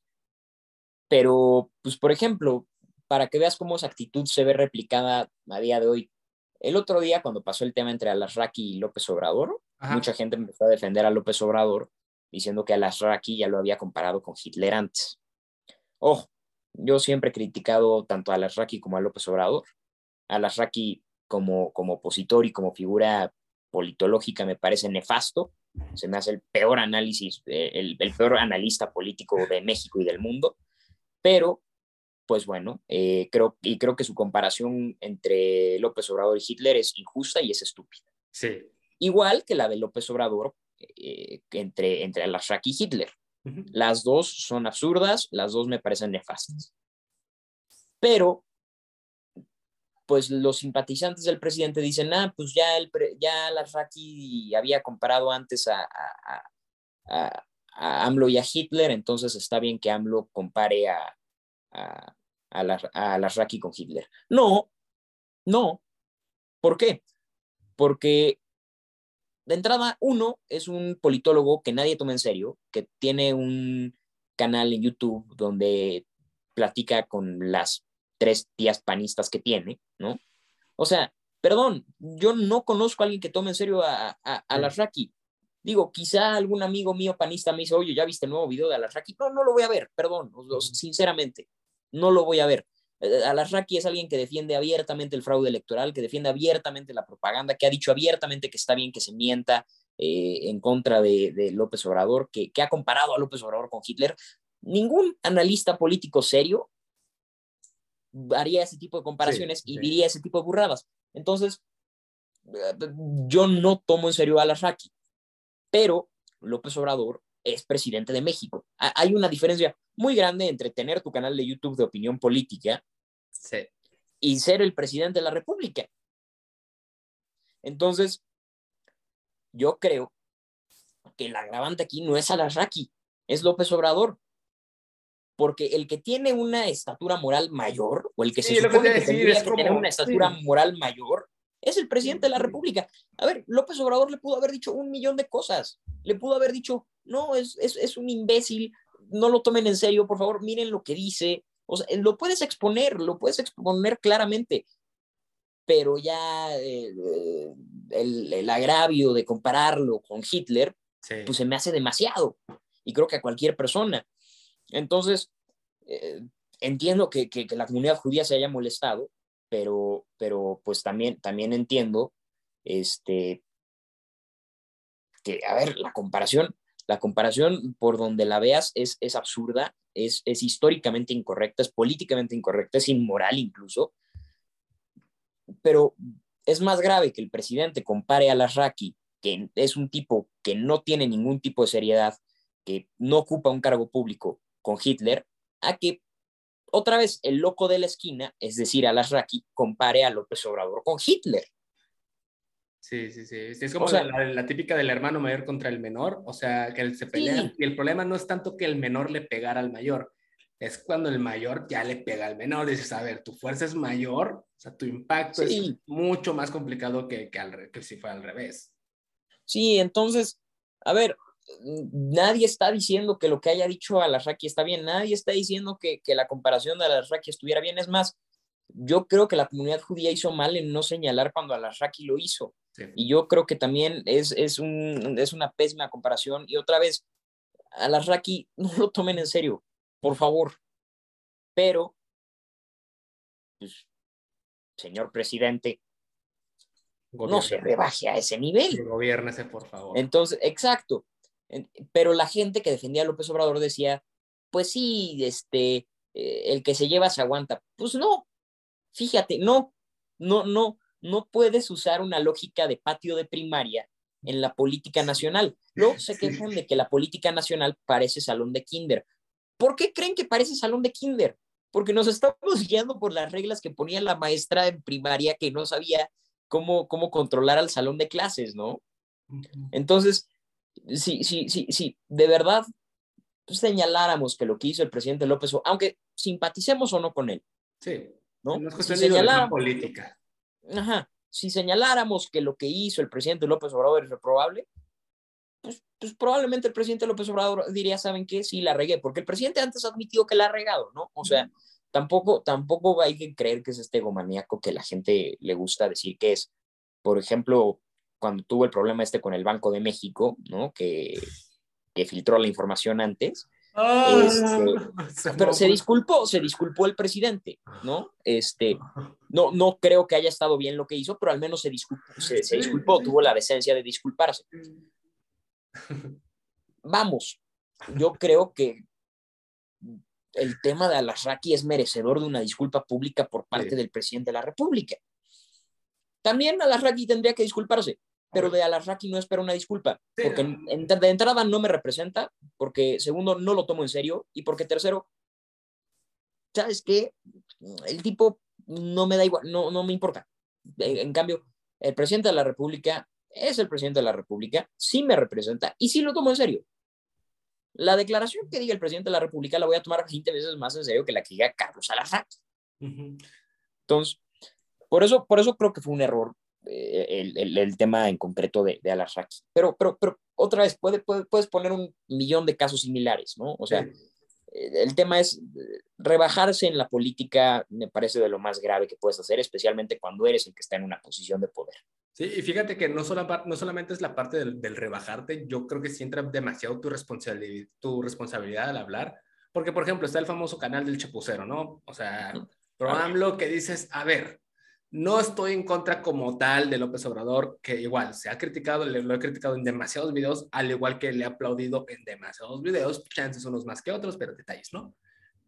Pero, pues, por ejemplo, para que veas cómo esa actitud se ve replicada a día de hoy. El otro día, cuando pasó el tema entre Alasraqui y López Obrador, mucha gente empezó a defender a López Obrador diciendo que Alasraqui ya lo había comparado con Hitler antes. Ojo, yo siempre he criticado tanto a Alasraqui como a López Obrador. Alasraqui como, como opositor y como figura politológica me parece nefasto. Se me hace el peor análisis, eh, el, peor analista político de México y del mundo. Pero, pues bueno, eh, creo, y creo que su comparación entre López Obrador y Hitler es injusta y es estúpida. Sí. Igual que la de López Obrador eh, entre, entre Al-Ashrak y Hitler. Las dos son absurdas, las dos me parecen nefastas. Pero, pues los simpatizantes del presidente dicen, ah, pues ya, el, ya Al-Ashraki había comparado antes a, a, a, a, AMLO y a Hitler, entonces está bien que AMLO compare a, a, a, con Hitler. No, no. ¿Por qué? Porque de entrada, uno es un politólogo que nadie toma en serio, que tiene un canal en YouTube donde platica con las tres tías panistas que tiene, ¿no? O sea, perdón, yo no conozco a alguien que tome en serio a, a, Raki. Digo, quizá algún amigo mío panista me dice, oye, ¿ya viste el nuevo video de Alasraki? No, no lo voy a ver, perdón, sinceramente, no lo voy a ver. Eh, Alasraki es alguien que defiende abiertamente el fraude electoral, que defiende abiertamente la propaganda, que ha dicho abiertamente que está bien que se mienta, eh, en contra de, López Obrador, que, ha comparado a López Obrador con Hitler. Ningún analista político serio haría ese tipo de comparaciones y diría ese tipo de burradas. Entonces, eh, yo no tomo en serio a Alasraqui, pero López Obrador es presidente de México. Hay una diferencia muy grande entre tener tu canal de YouTube de opinión política y ser el presidente de la República. Entonces, yo creo que el agravante aquí no es Alasraqui, es López Obrador. Porque el que tiene una estatura moral mayor, o el que se supone que, tendría que tener una estatura moral mayor, es el presidente de la República. A ver, López Obrador le pudo haber dicho un millón de cosas. Le pudo haber dicho, no, es, es, un imbécil, no lo tomen en serio, por favor, miren lo que dice. O sea, lo puedes exponer, lo puedes exponer claramente, pero ya eh, el, agravio de compararlo con Hitler, pues se me hace demasiado. Y creo que a cualquier persona. Entonces, eh, entiendo que, que, la comunidad judía se haya molestado, pero, pero pues también, también entiendo este, que, a ver, la comparación, la comparación por donde la veas es, es absurda, es, es históricamente incorrecta, es políticamente incorrecta, es inmoral incluso, pero es más grave que el presidente compare a Lasraki, que es un tipo que no tiene ningún tipo de seriedad, que no ocupa un cargo público con Hitler, a que otra vez el loco de la esquina, es decir, Alasraki, compare a López Obrador con Hitler. Sí, sí, sí. Es como la, típica del hermano mayor contra el menor, o sea, que se pelean. Y el problema no es tanto que el menor le pegara al mayor, es cuando el mayor ya le pega al menor. Dices, a ver, tu fuerza es mayor, o sea, tu impacto es mucho más complicado que, que, que si fuera al revés. Sí, entonces, a ver, nadie está diciendo que lo que haya dicho Alasraki está bien, nadie está diciendo que, la comparación de Alasraki estuviera bien. Es más, yo creo que la comunidad judía hizo mal en no señalar cuando Alasraki lo hizo. Y yo creo que también es, es, un, es una pésima comparación. Y otra vez, Alasraki, no lo tomen en serio, por favor. Pero, pues, señor presidente, no se rebaje a ese nivel. Gobiernese, por favor. Entonces, exacto. Pero la gente que defendía a López Obrador decía, pues sí, este, eh, el que se lleva se aguanta. Pues no, fíjate, no, no, no, no puedes usar una lógica de patio de primaria en la política nacional. Luego se quejan de que la política nacional parece salón de kinder. ¿Por qué creen que parece salón de kinder? Porque nos estamos guiando por las reglas que ponía la maestra en primaria que no sabía cómo, cómo controlar al salón de clases, ¿no? Entonces, si, si, si, si de verdad señaláramos que lo que hizo el presidente López, aunque simpaticemos o no con él. Sí. ¿no? es cuestión de política. Ajá. Si señaláramos que lo que hizo el presidente López Obrador es reprobable, pues, pues, probablemente el presidente López Obrador diría, ¿saben qué? Sí, la regué, porque el presidente antes admitió que la ha regado, ¿no? O sea, tampoco, tampoco hay que creer que es este egomaníaco que la gente le gusta decir que es. Por ejemplo, cuando tuvo el problema este con el Banco de México, ¿no? Que, que filtró la información antes. Ah, este, pero se disculpó, se disculpó el presidente, ¿no? Este, no, no creo que haya estado bien lo que hizo, pero al menos se disculpó, se, se disculpó tuvo la decencia de disculparse. Vamos, yo creo que el tema de Alasraki es merecedor de una disculpa pública por parte del presidente de la República. También Alasraki tendría que disculparse, pero de Alarraqui no espero una disculpa, porque de entrada no me representa, porque segundo, no lo tomo en serio, y porque tercero, ¿sabes qué? El tipo no me da igual, no, no me importa. En cambio, el presidente de la República es el presidente de la República, sí me representa y sí lo tomo en serio. La declaración que diga el presidente de la República la voy a tomar 20 veces más en serio que la que diga Carlos Alarraqui. Entonces, por eso, por eso creo que fue un error eh, el, tema en concreto de, de Alasraki. Pero, pero, pero otra vez, puede, puedes poner un millón de casos similares, ¿no? O sea, eh, el tema es eh, rebajarse en la política, me parece de lo más grave que puedes hacer, especialmente cuando eres el que está en una posición de poder. Sí, y fíjate que no, solo, no solamente es la parte del, del rebajarte, yo creo que sí entra demasiado tu responsabilidad, tu responsabilidad al hablar, porque por ejemplo está el famoso canal del chapucero, ¿no? O sea, lo que dices, a ver, no estoy en contra como tal de López Obrador, que igual se ha criticado, lo he criticado en demasiados videos, al igual que le he aplaudido en demasiados videos, chances unos más que otros, pero detalles, ¿no?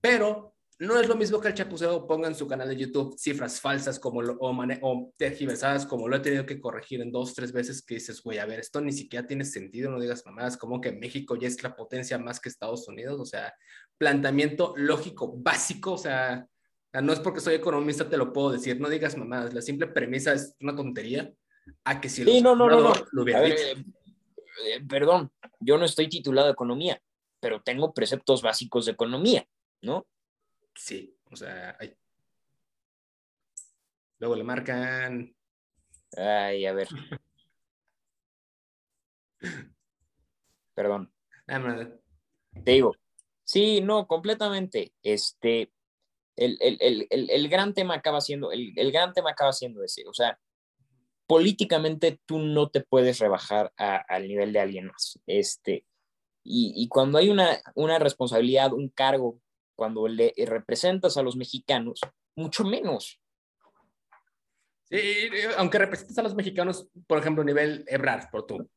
Pero no es lo mismo que el chapucero ponga en su canal de YouTube cifras falsas como lo, o, o tergiversadas como lo he tenido que corregir en dos, tres veces que dices, güey, a ver, esto ni siquiera tiene sentido, no digas mamadas, como que México ya es la potencia más que Estados Unidos, o sea, planteamiento lógico básico, o sea, no es porque soy economista te lo puedo decir, no digas mamadas, la simple premisa es una tontería a que si sí, no, no, no, no, lo hubiera dicho. Eh, eh, perdón, yo no estoy titulado de economía, pero tengo preceptos básicos de economía, ¿no? Sí, o sea, luego le marcan. Ay, a ver. Perdón. Ah, te digo, sí, no, completamente. Este, el, gran tema acaba siendo, el, gran tema acaba siendo ese, o sea, políticamente tú no te puedes rebajar al nivel de alguien más, este, y, cuando hay una, una responsabilidad, un cargo, cuando le representas a los mexicanos, mucho menos. Sí, aunque representas a los mexicanos, por ejemplo, a nivel Ebrard, por tú.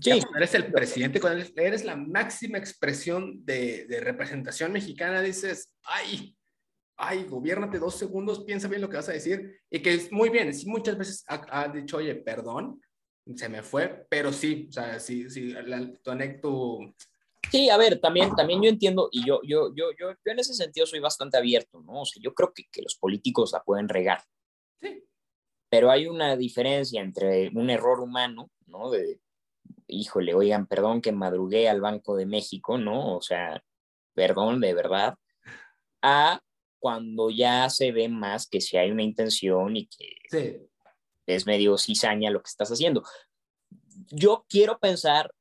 Sí. eres el presidente, cuando eres la máxima expresión de, de representación mexicana, dices, ay, ay, gobiernate dos segundos, piensa bien lo que vas a decir, y que es muy bien, sí, muchas veces ha, dicho, oye, perdón, se me fue, pero sí, o sea, sí, sí, la, tu, Sí, a ver, también, también yo entiendo, y yo, yo, yo, yo, en ese sentido soy bastante abierto, ¿no? O sea, yo creo que, que los políticos la pueden regar. Sí. Pero hay una diferencia entre un error humano, ¿no? De, híjole, oigan, perdón que madrugué al Banco de México, ¿no? O sea, perdón, de verdad, a cuando ya se ve más que si hay una intención y que es medio cizaña lo que estás haciendo. Yo quiero pensar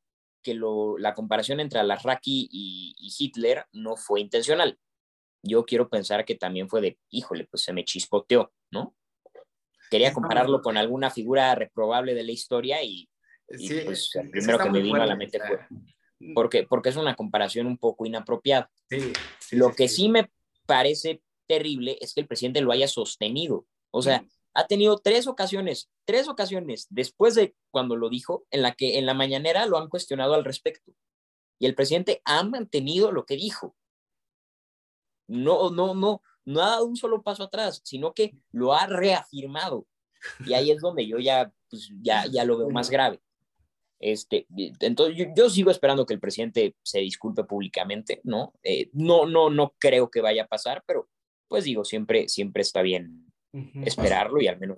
que lo, la comparación entre Alarraqui y, y Hitler no fue intencional. Yo quiero pensar que también fue de, híjole, pues se me chispoteó, ¿no? Quería compararlo con alguna figura reprobable de la historia y, pues el primero que me vino a la mente fue, porque, porque es una comparación un poco inapropiada. lo que sí me parece terrible es que el presidente lo haya sostenido. O sea, ha tenido tres ocasiones, tres ocasiones después de cuando lo dijo, en la que en la mañanera lo han cuestionado al respecto. Y el presidente ha mantenido lo que dijo. No, no, no, no ha dado un solo paso atrás, sino que lo ha reafirmado. Y ahí es donde yo ya, pues, ya, ya lo veo más grave. Este, entonces yo, sigo esperando que el presidente se disculpe públicamente, ¿no? Eh, no, no, no creo que vaya a pasar, pero pues digo, siempre, siempre está bien esperarlo y al menos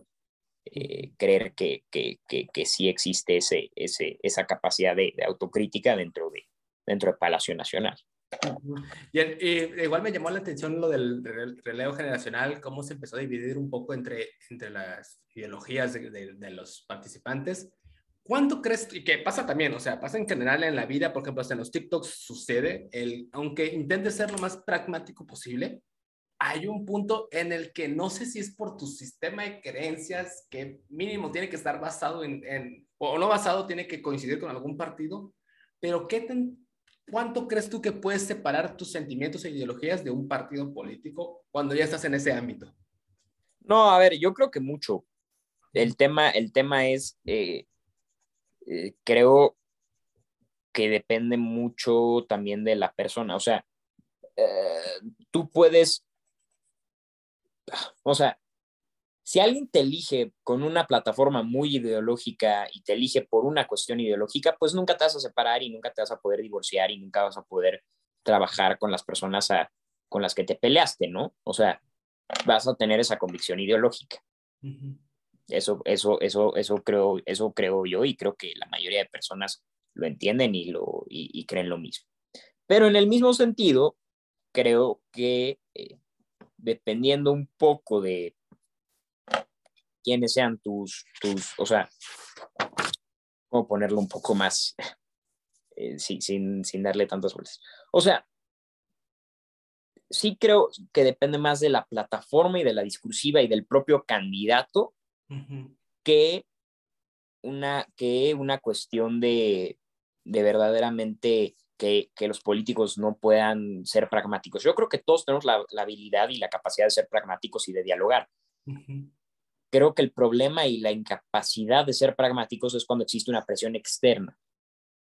eh, creer que, que, que, sí existe ese, ese, esa capacidad de, autocrítica dentro de, dentro del Palacio Nacional. Y, igual me llamó la atención lo del relevo generacional, cómo se empezó a dividir un poco entre, entre las ideologías de, de, los participantes. ¿Cuánto crees, y que pasa también, o sea, pasa en general en la vida, por ejemplo, hasta en los TikToks sucede, el, aunque intentes ser lo más pragmático posible, hay un punto en el que no sé si es por tu sistema de creencias, que mínimo tiene que estar basado en, o no basado, tiene que coincidir con algún partido, pero ¿qué ¿cuánto crees tú que puedes separar tus sentimientos e ideologías de un partido político cuando ya estás en ese ámbito? No, a ver, yo creo que mucho. El tema, el tema es, eh, eh, creo que depende mucho también de la persona. O sea, eh, tú puedes o sea, si alguien te elige con una plataforma muy ideológica y te elige por una cuestión ideológica, pues nunca te vas a separar y nunca te vas a poder divorciar y nunca vas a poder trabajar con las personas con las que te peleaste, ¿no? O sea, vas a tener esa convicción ideológica. Eso, eso, eso, eso creo, eso creo yo y creo que la mayoría de personas lo entienden y, lo, y, creen lo mismo. Pero en el mismo sentido, creo que eh, dependiendo un poco de quiénes sean tus, tus o sea, cómo ponerlo un poco más, eh, sin, sin, darle tantas vueltas. O sea, sí creo que depende más de la plataforma y de la discursiva y del propio candidato que, una, que una cuestión de, de verdaderamente que, los políticos no puedan ser pragmáticos. Yo creo que todos tenemos la, habilidad y la capacidad de ser pragmáticos y de dialogar. Creo que el problema y la incapacidad de ser pragmáticos es cuando existe una presión externa.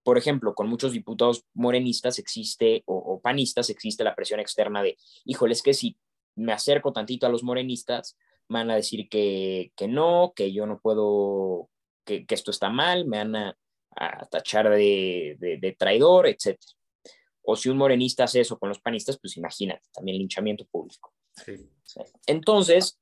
Por ejemplo, con muchos diputados morenistas existe, o, panistas, existe la presión externa de, híjole, es que si me acerco tantito a los morenistas, van a decir que, no, que yo no puedo, que, esto está mal, me van a, tachar de, de, traidor, etc. O si un morenista hace eso con los panistas, pues imagínate, también linchamiento público. Entonces,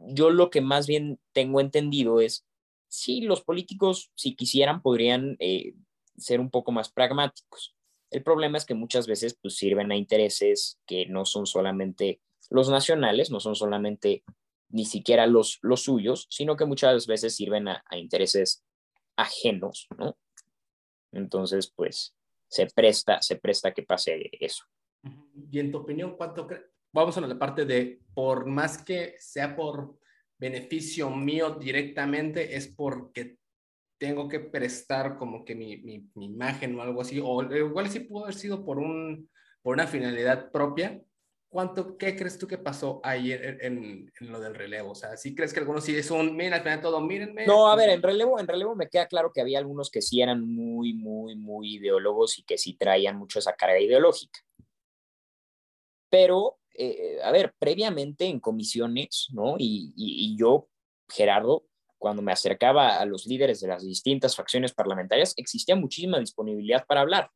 yo lo que más bien tengo entendido es, si los políticos, si quisieran, podrían eh, ser un poco más pragmáticos. El problema es que muchas veces pues, sirven a intereses que no son solamente los nacionales, no son solamente ni siquiera los, los suyos, sino que muchas veces sirven a, intereses ajenos, ¿no? Entonces, pues, se presta, se presta que pase eso. Y en tu opinión, ¿cuánto? Vamos a la parte de, por más que sea por beneficio mío directamente, es porque tengo que prestar como que mi, mi, imagen o algo así, o igual sí pudo haber sido por, un, por una finalidad propia. ¿Cuánto, qué crees tú que pasó ayer en, en, lo del relevo? O sea, ¿sí crees que algunos sí es un, miren, al final todo, mírenme? No, a ver, en relevo, en relevo me queda claro que había algunos que sí eran muy, muy, muy ideólogos y que sí traían mucho esa carga ideológica. Pero, eh, a ver, previamente en comisiones, ¿no? Y, y, y yo, Gerardo, cuando me acercaba a los líderes de las distintas facciones parlamentarias, existía muchísima disponibilidad para hablar.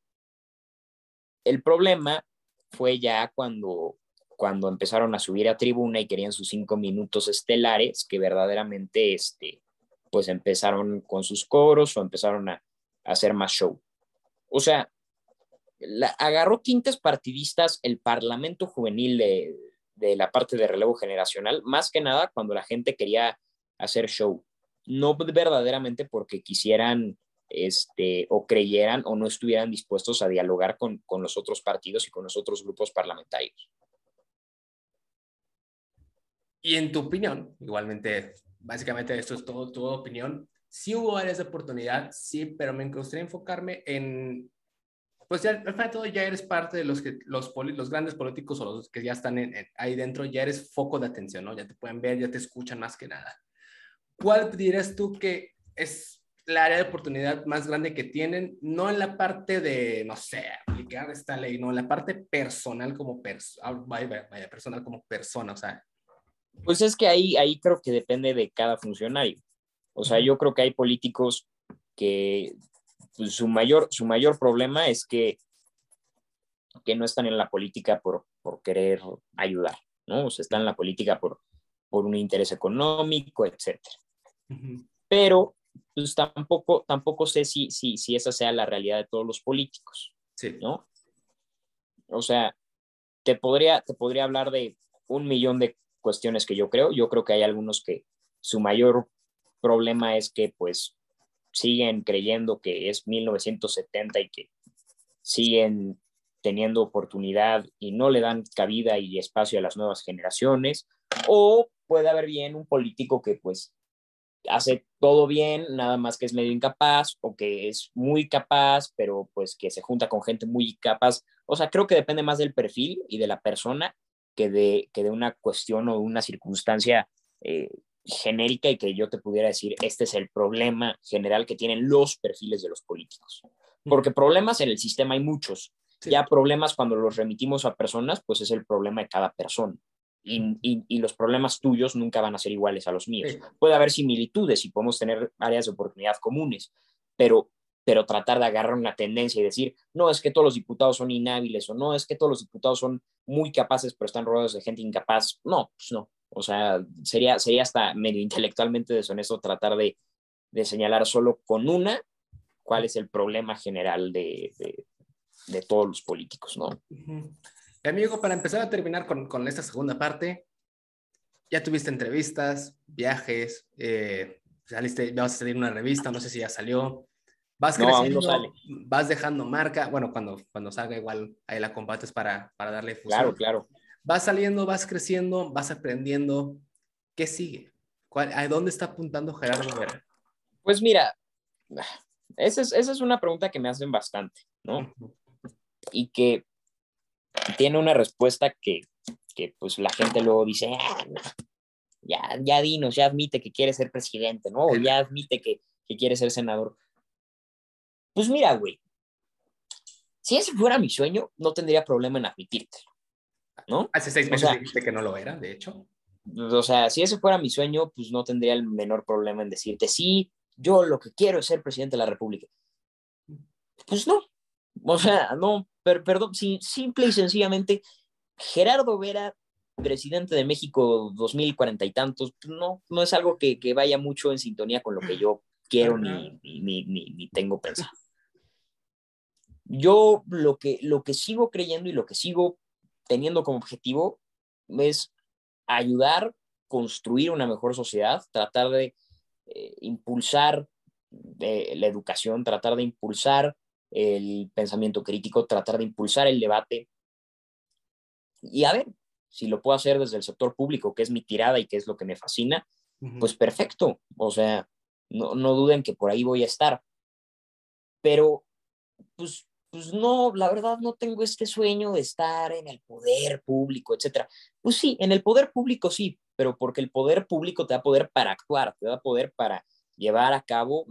El problema fue ya cuando, cuando empezaron a subir a tribuna y querían sus cinco minutos estelares, que verdaderamente este, pues empezaron con sus coros o empezaron a, hacer más show. O sea, agarró tintes partidistas el Parlamento Juvenil de, de la parte de relevo generacional, más que nada cuando la gente quería hacer show no verdaderamente porque quisieran este, o creyeran o no estuvieran dispuestos a dialogar con, los otros partidos y con los otros grupos parlamentarios. Y en tu opinión, igualmente, básicamente esto es todo tu opinión, sí hubo áreas de oportunidad, sí, pero me gustaría enfocarme en, pues ya al final todo ya eres parte de los, que, los, los grandes políticos o los que ya están ahí dentro, ya eres foco de atención, ¿no? Ya te pueden ver, ya te escuchan más que nada. ¿cuál dirías tú que es la área de oportunidad más grande que tienen? No en la parte de, no sé, aplicar esta ley, no, en la parte personal como persona, ah, vaya, vaya, personal como persona, o sea. Pues es que ahí, ahí creo que depende de cada funcionario. O sea, yo creo que hay políticos que pues, su, mayor, su mayor problema es que, que no están en la política por, por querer ayudar, ¿no? O sea, están en la política por, por un interés económico, etcétera. Pero pues tampoco, tampoco sé si, si, si esa sea la realidad de todos los políticos, sí. ¿no? O sea, te podría, te podría hablar de un millón de cuestiones que yo creo. Yo creo que hay algunos que su mayor problema es que pues siguen creyendo que es 1970 y que siguen teniendo oportunidad y no le dan cabida y espacio a las nuevas generaciones, o puede haber bien un político que pues hace todo bien, nada más que es medio incapaz o que es muy capaz, pero pues que se junta con gente muy capaz. O sea, creo que depende más del perfil y de la persona que de, que de una cuestión o una circunstancia eh, genérica y que yo te pudiera decir, este es el problema general que tienen los perfiles de los políticos. Porque problemas en el sistema hay muchos. Ya problemas cuando los remitimos a personas, pues es el problema de cada persona y, los problemas tuyos nunca van a ser iguales a los míos. Puede haber similitudes y podemos tener áreas de oportunidad comunes, pero, pero tratar de agarrar una tendencia y decir, no, es que todos los diputados son inhábiles o no, es que todos los diputados son muy capaces pero están rodeados de gente incapaz. No, pues no. O sea, sería, sería hasta medio intelectualmente deshonesto tratar de, de señalar solo con una cuál es el problema general de, de, todos los políticos, ¿no? Amigo, para empezar a terminar con, con esta segunda parte, ya tuviste entrevistas, viajes, eh, saliste, vas a salir una revista, no sé si ya salió. Vas creciendo, vas dejando marca, bueno, cuando, cuando salga igual ahí la combates para, para darle fusión. Claro, claro. Vas saliendo, vas creciendo, vas aprendiendo. ¿Qué sigue? ¿A dónde está apuntando Gerardo Vera? Pues mira, esa es, esa es una pregunta que me hacen bastante, ¿no? Y que tiene una respuesta que, que pues la gente luego dice, ah, ya, ya dinos, ya admite que quiere ser presidente, ¿no? O ya admite que, que quiere ser senador. Pues mira, güey, si ese fuera mi sueño, no tendría problema en admitírtelo, ¿no? Hace seis meses dijiste que no lo era, de hecho. O sea, si ese fuera mi sueño, pues no tendría el menor problema en decirte, sí, yo lo que quiero es ser presidente de la República. Pues no, o sea, no, perdón, simple y sencillamente, Gerardo Vera, presidente de México 2040 y tantos, pues no, no es algo que, que vaya mucho en sintonía con lo que yo quiero ni, ni, ni, ni, tengo pensado. Yo lo que, lo que sigo creyendo y lo que sigo teniendo como objetivo es ayudar, construir una mejor sociedad, tratar de eh, impulsar eh, la educación, tratar de impulsar el pensamiento crítico, tratar de impulsar el debate. Y a ver, si lo puedo hacer desde el sector público, que es mi tirada y que es lo que me fascina, pues perfecto. O sea, no, no duden que por ahí voy a estar. Pero, pues, pues no, la verdad no tengo este sueño de estar en el poder público, etcétera. Pues sí, en el poder público sí, pero porque el poder público te da poder para actuar, te da poder para llevar a cabo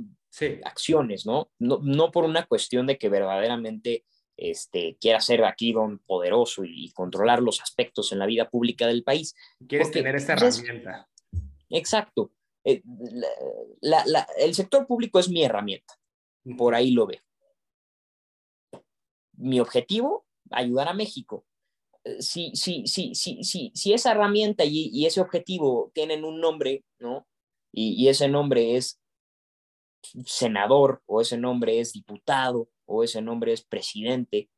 acciones, ¿no? ¿no? No por una cuestión de que verdaderamente este, quiera ser aquí don poderoso y, controlar los aspectos en la vida pública del país. Quieres tener esta pues, herramienta. exacto. Eh, el sector público es mi herramienta. Por ahí lo veo. Mi objetivo, ayudar a México. Eh, si, si, si, si, si, si esa herramienta y, ese objetivo tienen un nombre, ¿no? y ese nombre es senador o ese nombre es diputado o ese nombre es presidente,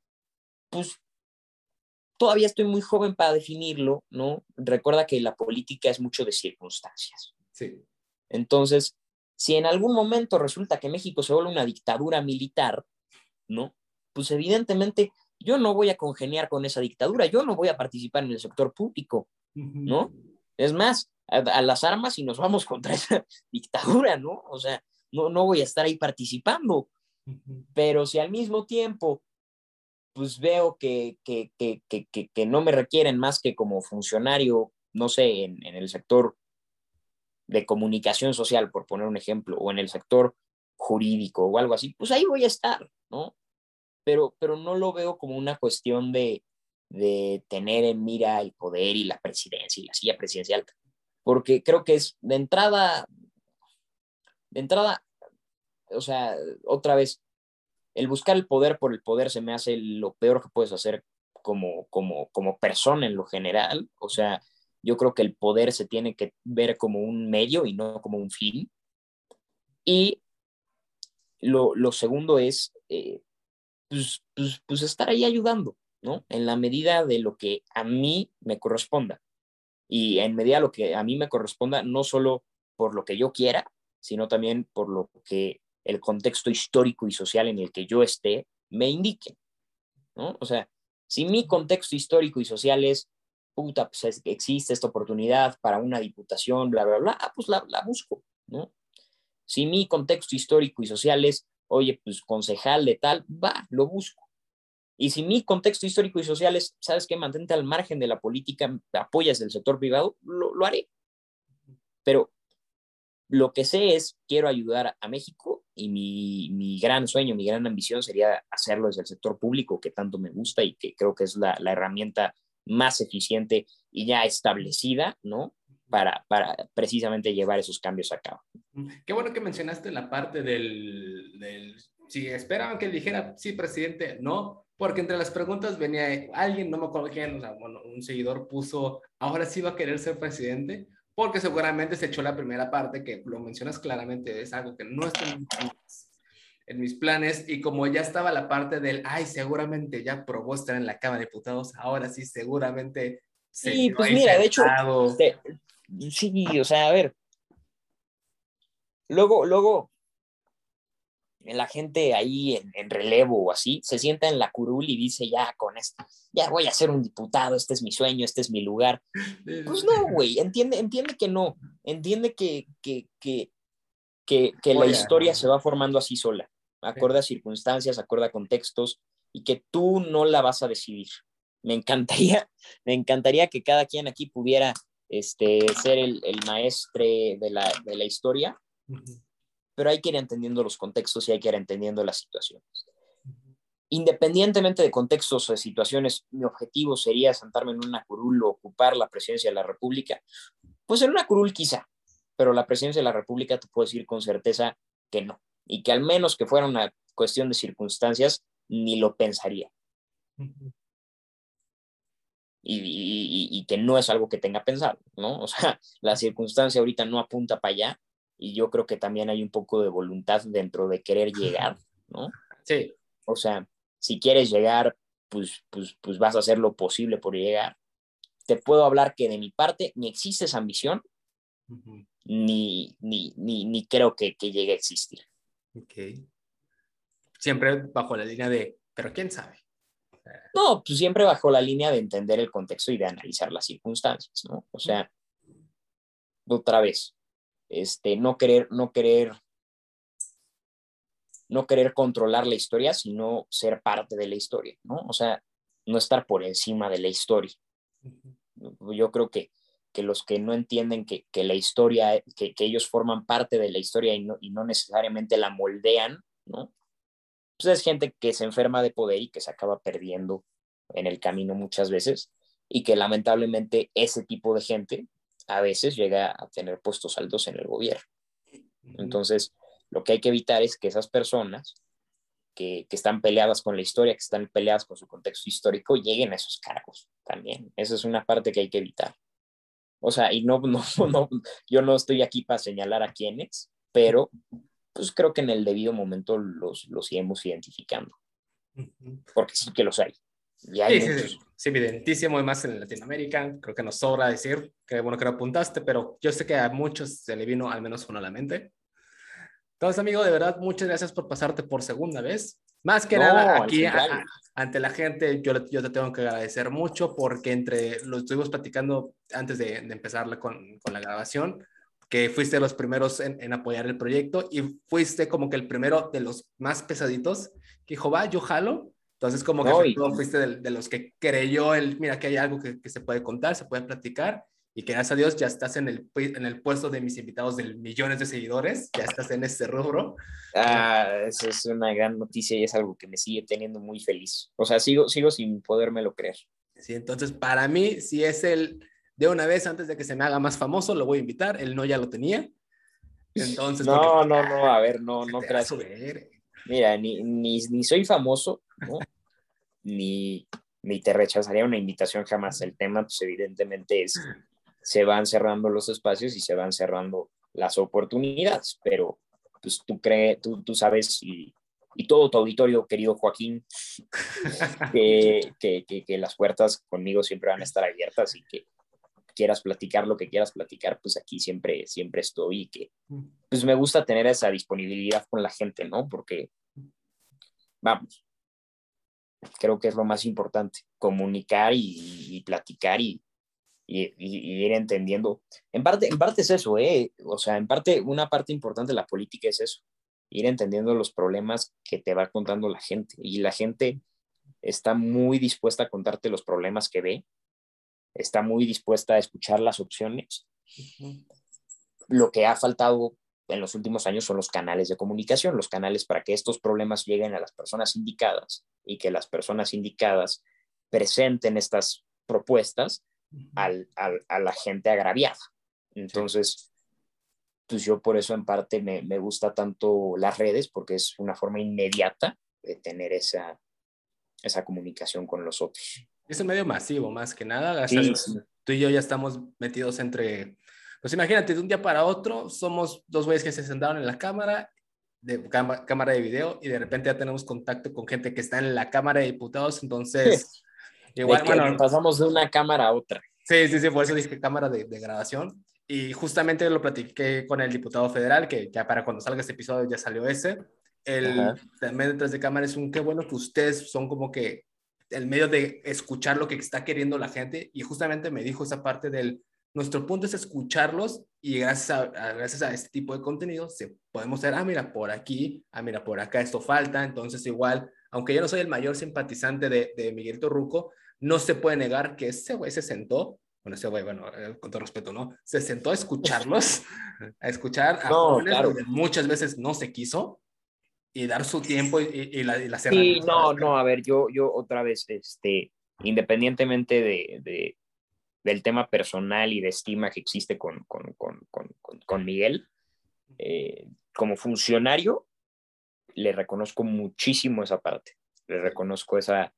pues todavía estoy muy joven para definirlo, ¿no? Recuerda que la política es mucho de circunstancias. Sí. Entonces, si en algún momento resulta que México se vuelve una dictadura militar, ¿no? Pues evidentemente yo no voy a congeniar con esa dictadura, yo no voy a participar en el sector público, ¿no? Es más, a, a, las armas y nos vamos contra esa dictadura, ¿no? O sea, no, no voy a estar ahí participando. Pero si al mismo tiempo, pues veo que, que, que, que, no me requieren más que como funcionario, no sé, en, en el sector de comunicación social, por poner un ejemplo, o en el sector jurídico o algo así, pues ahí voy a estar, ¿no? Pero, pero no lo veo como una cuestión de, de tener en mira el poder y la presidencia y la silla presidencial, porque creo que es de entrada, de entrada, o sea, otra vez, el buscar el poder por el poder se me hace lo peor que puedes hacer como, como, como persona en lo general. O sea, yo creo que el poder se tiene que ver como un medio y no como un fin. Y lo, lo segundo es, eh, pues, pues, pues, estar ahí ayudando, ¿no? En la medida de lo que a mí me corresponda. Y en medida de lo que a mí me corresponda, no solo por lo que yo quiera, sino también por lo que el contexto histórico y social en el que yo esté me indique, ¿no? O sea, si mi contexto histórico y social es, puta, pues existe esta oportunidad para una diputación, bla, bla, bla, ah, pues la, la busco, ¿no? Si mi contexto histórico y social es, oye, pues concejal de tal, va, lo busco. Y si mi contexto histórico y social es, ¿sabes qué? Mantente al margen de la política, apoyas el sector privado, lo, lo haré. Pero lo que sé es, quiero ayudar a México y mi, mi, gran sueño, mi gran ambición sería hacerlo desde el sector público, que tanto me gusta y que creo que es la, la herramienta más eficiente y ya establecida, ¿no? Para, para, precisamente llevar esos cambios a cabo. Qué bueno que mencionaste la parte del, del, si esperaban que dijera, sí, presidente, no, porque entre las preguntas venía alguien, no me acuerdo quién, o sea, bueno, un seguidor puso, ahora sí va a querer ser presidente, porque seguramente se echó la primera parte, que lo mencionas claramente, es algo que no está en mis, planes, y como ya estaba la parte del, ay, seguramente ya probó estar en la Cámara de Diputados, ahora sí, seguramente... Sí, pues mira, de hecho, sí, o sea, a ver, luego, luego, la gente ahí en, relevo o así, se sienta en la curul y dice, ya con esto, ya voy a ser un diputado, este es mi sueño, este es mi lugar. Pues no, güey, entiende, entiende que no, entiende que, que, que, que, que la historia se va formando así sola, acorde a circunstancias, acorde a contextos, y que tú no la vas a decidir. Me encantaría, me encantaría que cada quien aquí pudiera este, ser el, el maestre de la, de la historia, pero hay que ir entendiendo los contextos y hay que ir entendiendo las situaciones. Independientemente de contextos o de situaciones, mi objetivo sería sentarme en una curul o ocupar la presidencia de la República. Pues en una curul quizá, pero la presidencia de la República te puedo decir con certeza que no. Y que al menos que fuera una cuestión de circunstancias, ni lo pensaría. Y, y, que no es algo que tenga pensado, ¿no? O sea, la circunstancia ahorita no apunta para allá y yo creo que también hay un poco de voluntad dentro de querer llegar, ¿no? Sí. O sea, si quieres llegar, pues, pues, pues vas a hacer lo posible por llegar. Te puedo hablar que de mi parte ni existe esa ambición, ni, ni, ni, ni, creo que, que, llegue a existir. Ok. Siempre bajo la línea de, pero quién sabe. No, pues siempre bajo la línea de entender el contexto y de analizar las circunstancias, ¿no? O sea, otra vez, este, no querer, no querer no querer controlar la historia, sino ser parte de la historia, ¿no? O sea, no estar por encima de la historia. Yo creo que, que los que no entienden que, que la historia, que, que, ellos forman parte de la historia y no, y no necesariamente la moldean, ¿no? Pues es gente que se enferma de poder y que se acaba perdiendo en el camino muchas veces y que lamentablemente ese tipo de gente a veces llega a tener puestos altos en el gobierno. Entonces, lo que hay que evitar es que esas personas que, que, están peleadas con la historia, que están peleadas con su contexto histórico, lleguen a esos cargos también. Esa es una parte que hay que evitar. O sea, y no, no, no, yo no estoy aquí para señalar a quiénes, pero pues creo que en el debido momento los, los iremos identificando. Porque sí que los hay. Y hay sí, sí, sí, evidentísimo, y más en Latinoamérica, creo que nos sobra decir, que bueno que lo apuntaste, pero yo sé que a muchos se le vino al menos uno a la mente. Entonces, amigo, de verdad, muchas gracias por pasarte por segunda vez. Más que no, nada, aquí a, ante la gente, yo, yo te tengo que agradecer mucho porque entre lo estuvimos platicando antes de, de empezar con, con, la grabación, que fuiste los primeros en, en, apoyar el proyecto y fuiste como que el primero de los más pesaditos que dijo, va, yo jalo. Entonces, como que no, y... fuiste de, de, los que creyó el, mira, que hay algo que, que se puede contar, se puede platicar y que gracias a Dios ya estás en el, en el puesto de mis invitados de millones de seguidores, ya estás en ese rubro. Ah, eso es una gran noticia y es algo que me sigue teniendo muy feliz. O sea, sigo, sigo sin podérmelo creer. Sí, entonces para mí, si es el de una vez antes de que se me haga más famoso, lo voy a invitar, él no ya lo tenía. Entonces, no, porque, no, no, a ver, no, no creas. Mira, ni, ni, ni soy famoso, ¿no? ni, ni te rechazaría una invitación jamás. El tema, pues evidentemente es se van cerrando los espacios y se van cerrando las oportunidades, pero pues tú, crees, tú, tú sabes y, y, todo tu auditorio, querido Joaquín, que, que, que, que, las puertas conmigo siempre van a estar abiertas y que quieras platicar lo que quieras platicar, pues aquí siempre, siempre estoy y que pues me gusta tener esa disponibilidad con la gente, ¿no? Porque, vamos, creo que es lo más importante, comunicar y, y platicar y, y, y, ir entendiendo. En parte, en parte es eso, ¿eh? O sea, en parte, una parte importante de la política es eso, ir entendiendo los problemas que te va contando la gente. Y la gente está muy dispuesta a contarte los problemas que ve, está muy dispuesta a escuchar las opciones. Lo que ha faltado en los últimos años son los canales de comunicación, los canales para que estos problemas lleguen a las personas indicadas y que las personas indicadas presenten estas propuestas al, al, a la gente agraviada. Entonces, pues yo por eso en parte me, me, gusta tanto las redes, porque es una forma inmediata de tener esa, esa comunicación con los otros. Es un medio masivo, más que nada. Sí, sí. Tú y yo ya estamos metidos entre... Pues imagínate, de un día para otro somos dos güeyes que se sentaron en la cámara, de cámara de video, y de repente ya tenemos contacto con gente que está en la Cámara de Diputados, entonces... Igual, bueno, pasamos de una cámara a otra. Sí, sí, sí, por eso dije cámara de, de, grabación. Y justamente lo platiqué con el diputado federal, que ya para cuando salga este episodio ya salió ese. El también detrás de cámara es un qué bueno que ustedes son como que el medio de escuchar lo que está queriendo la gente. Y justamente me dijo esa parte del, nuestro punto es escucharlos y gracias a, a, gracias a este tipo de contenido se, podemos ver, ah, mira, por aquí, ah, mira, por acá esto falta. Entonces igual, aunque yo no soy el mayor simpatizante de, de Miguel Torruco, no se puede negar que ese güey se sentó bueno, ese güey, bueno, eh, con todo respeto, ¿no? Se sentó a escucharlos, a escuchar a No, jóvenes claro. donde muchas veces no se quiso y dar su tiempo y, y, la, y las Sí, no, no, a ver, yo, yo otra vez, este, independientemente de, de- del tema personal y de estima que existe con, con, con, con, Miguel, eh, como funcionario, le reconozco muchísimo esa parte, le reconozco esa,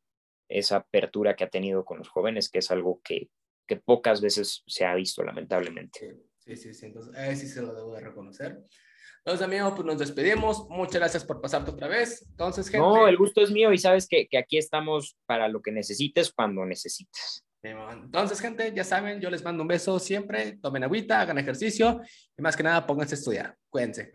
esa apertura que ha tenido con los jóvenes, que es algo que, que pocas veces se ha visto, lamentablemente. Sí, sí, sí, entonces, eh, sí se lo debo de reconocer. Entonces, amigo, pues nos despedimos. Muchas gracias por pasarte otra vez. Entonces, gente. No, el gusto es mío y sabes que, que aquí estamos para lo que necesites cuando necesites. Entonces, gente, ya saben, yo les mando un beso siempre. Tomen agüita, hagan ejercicio y más que nada pónganse a estudiar. Cuídense.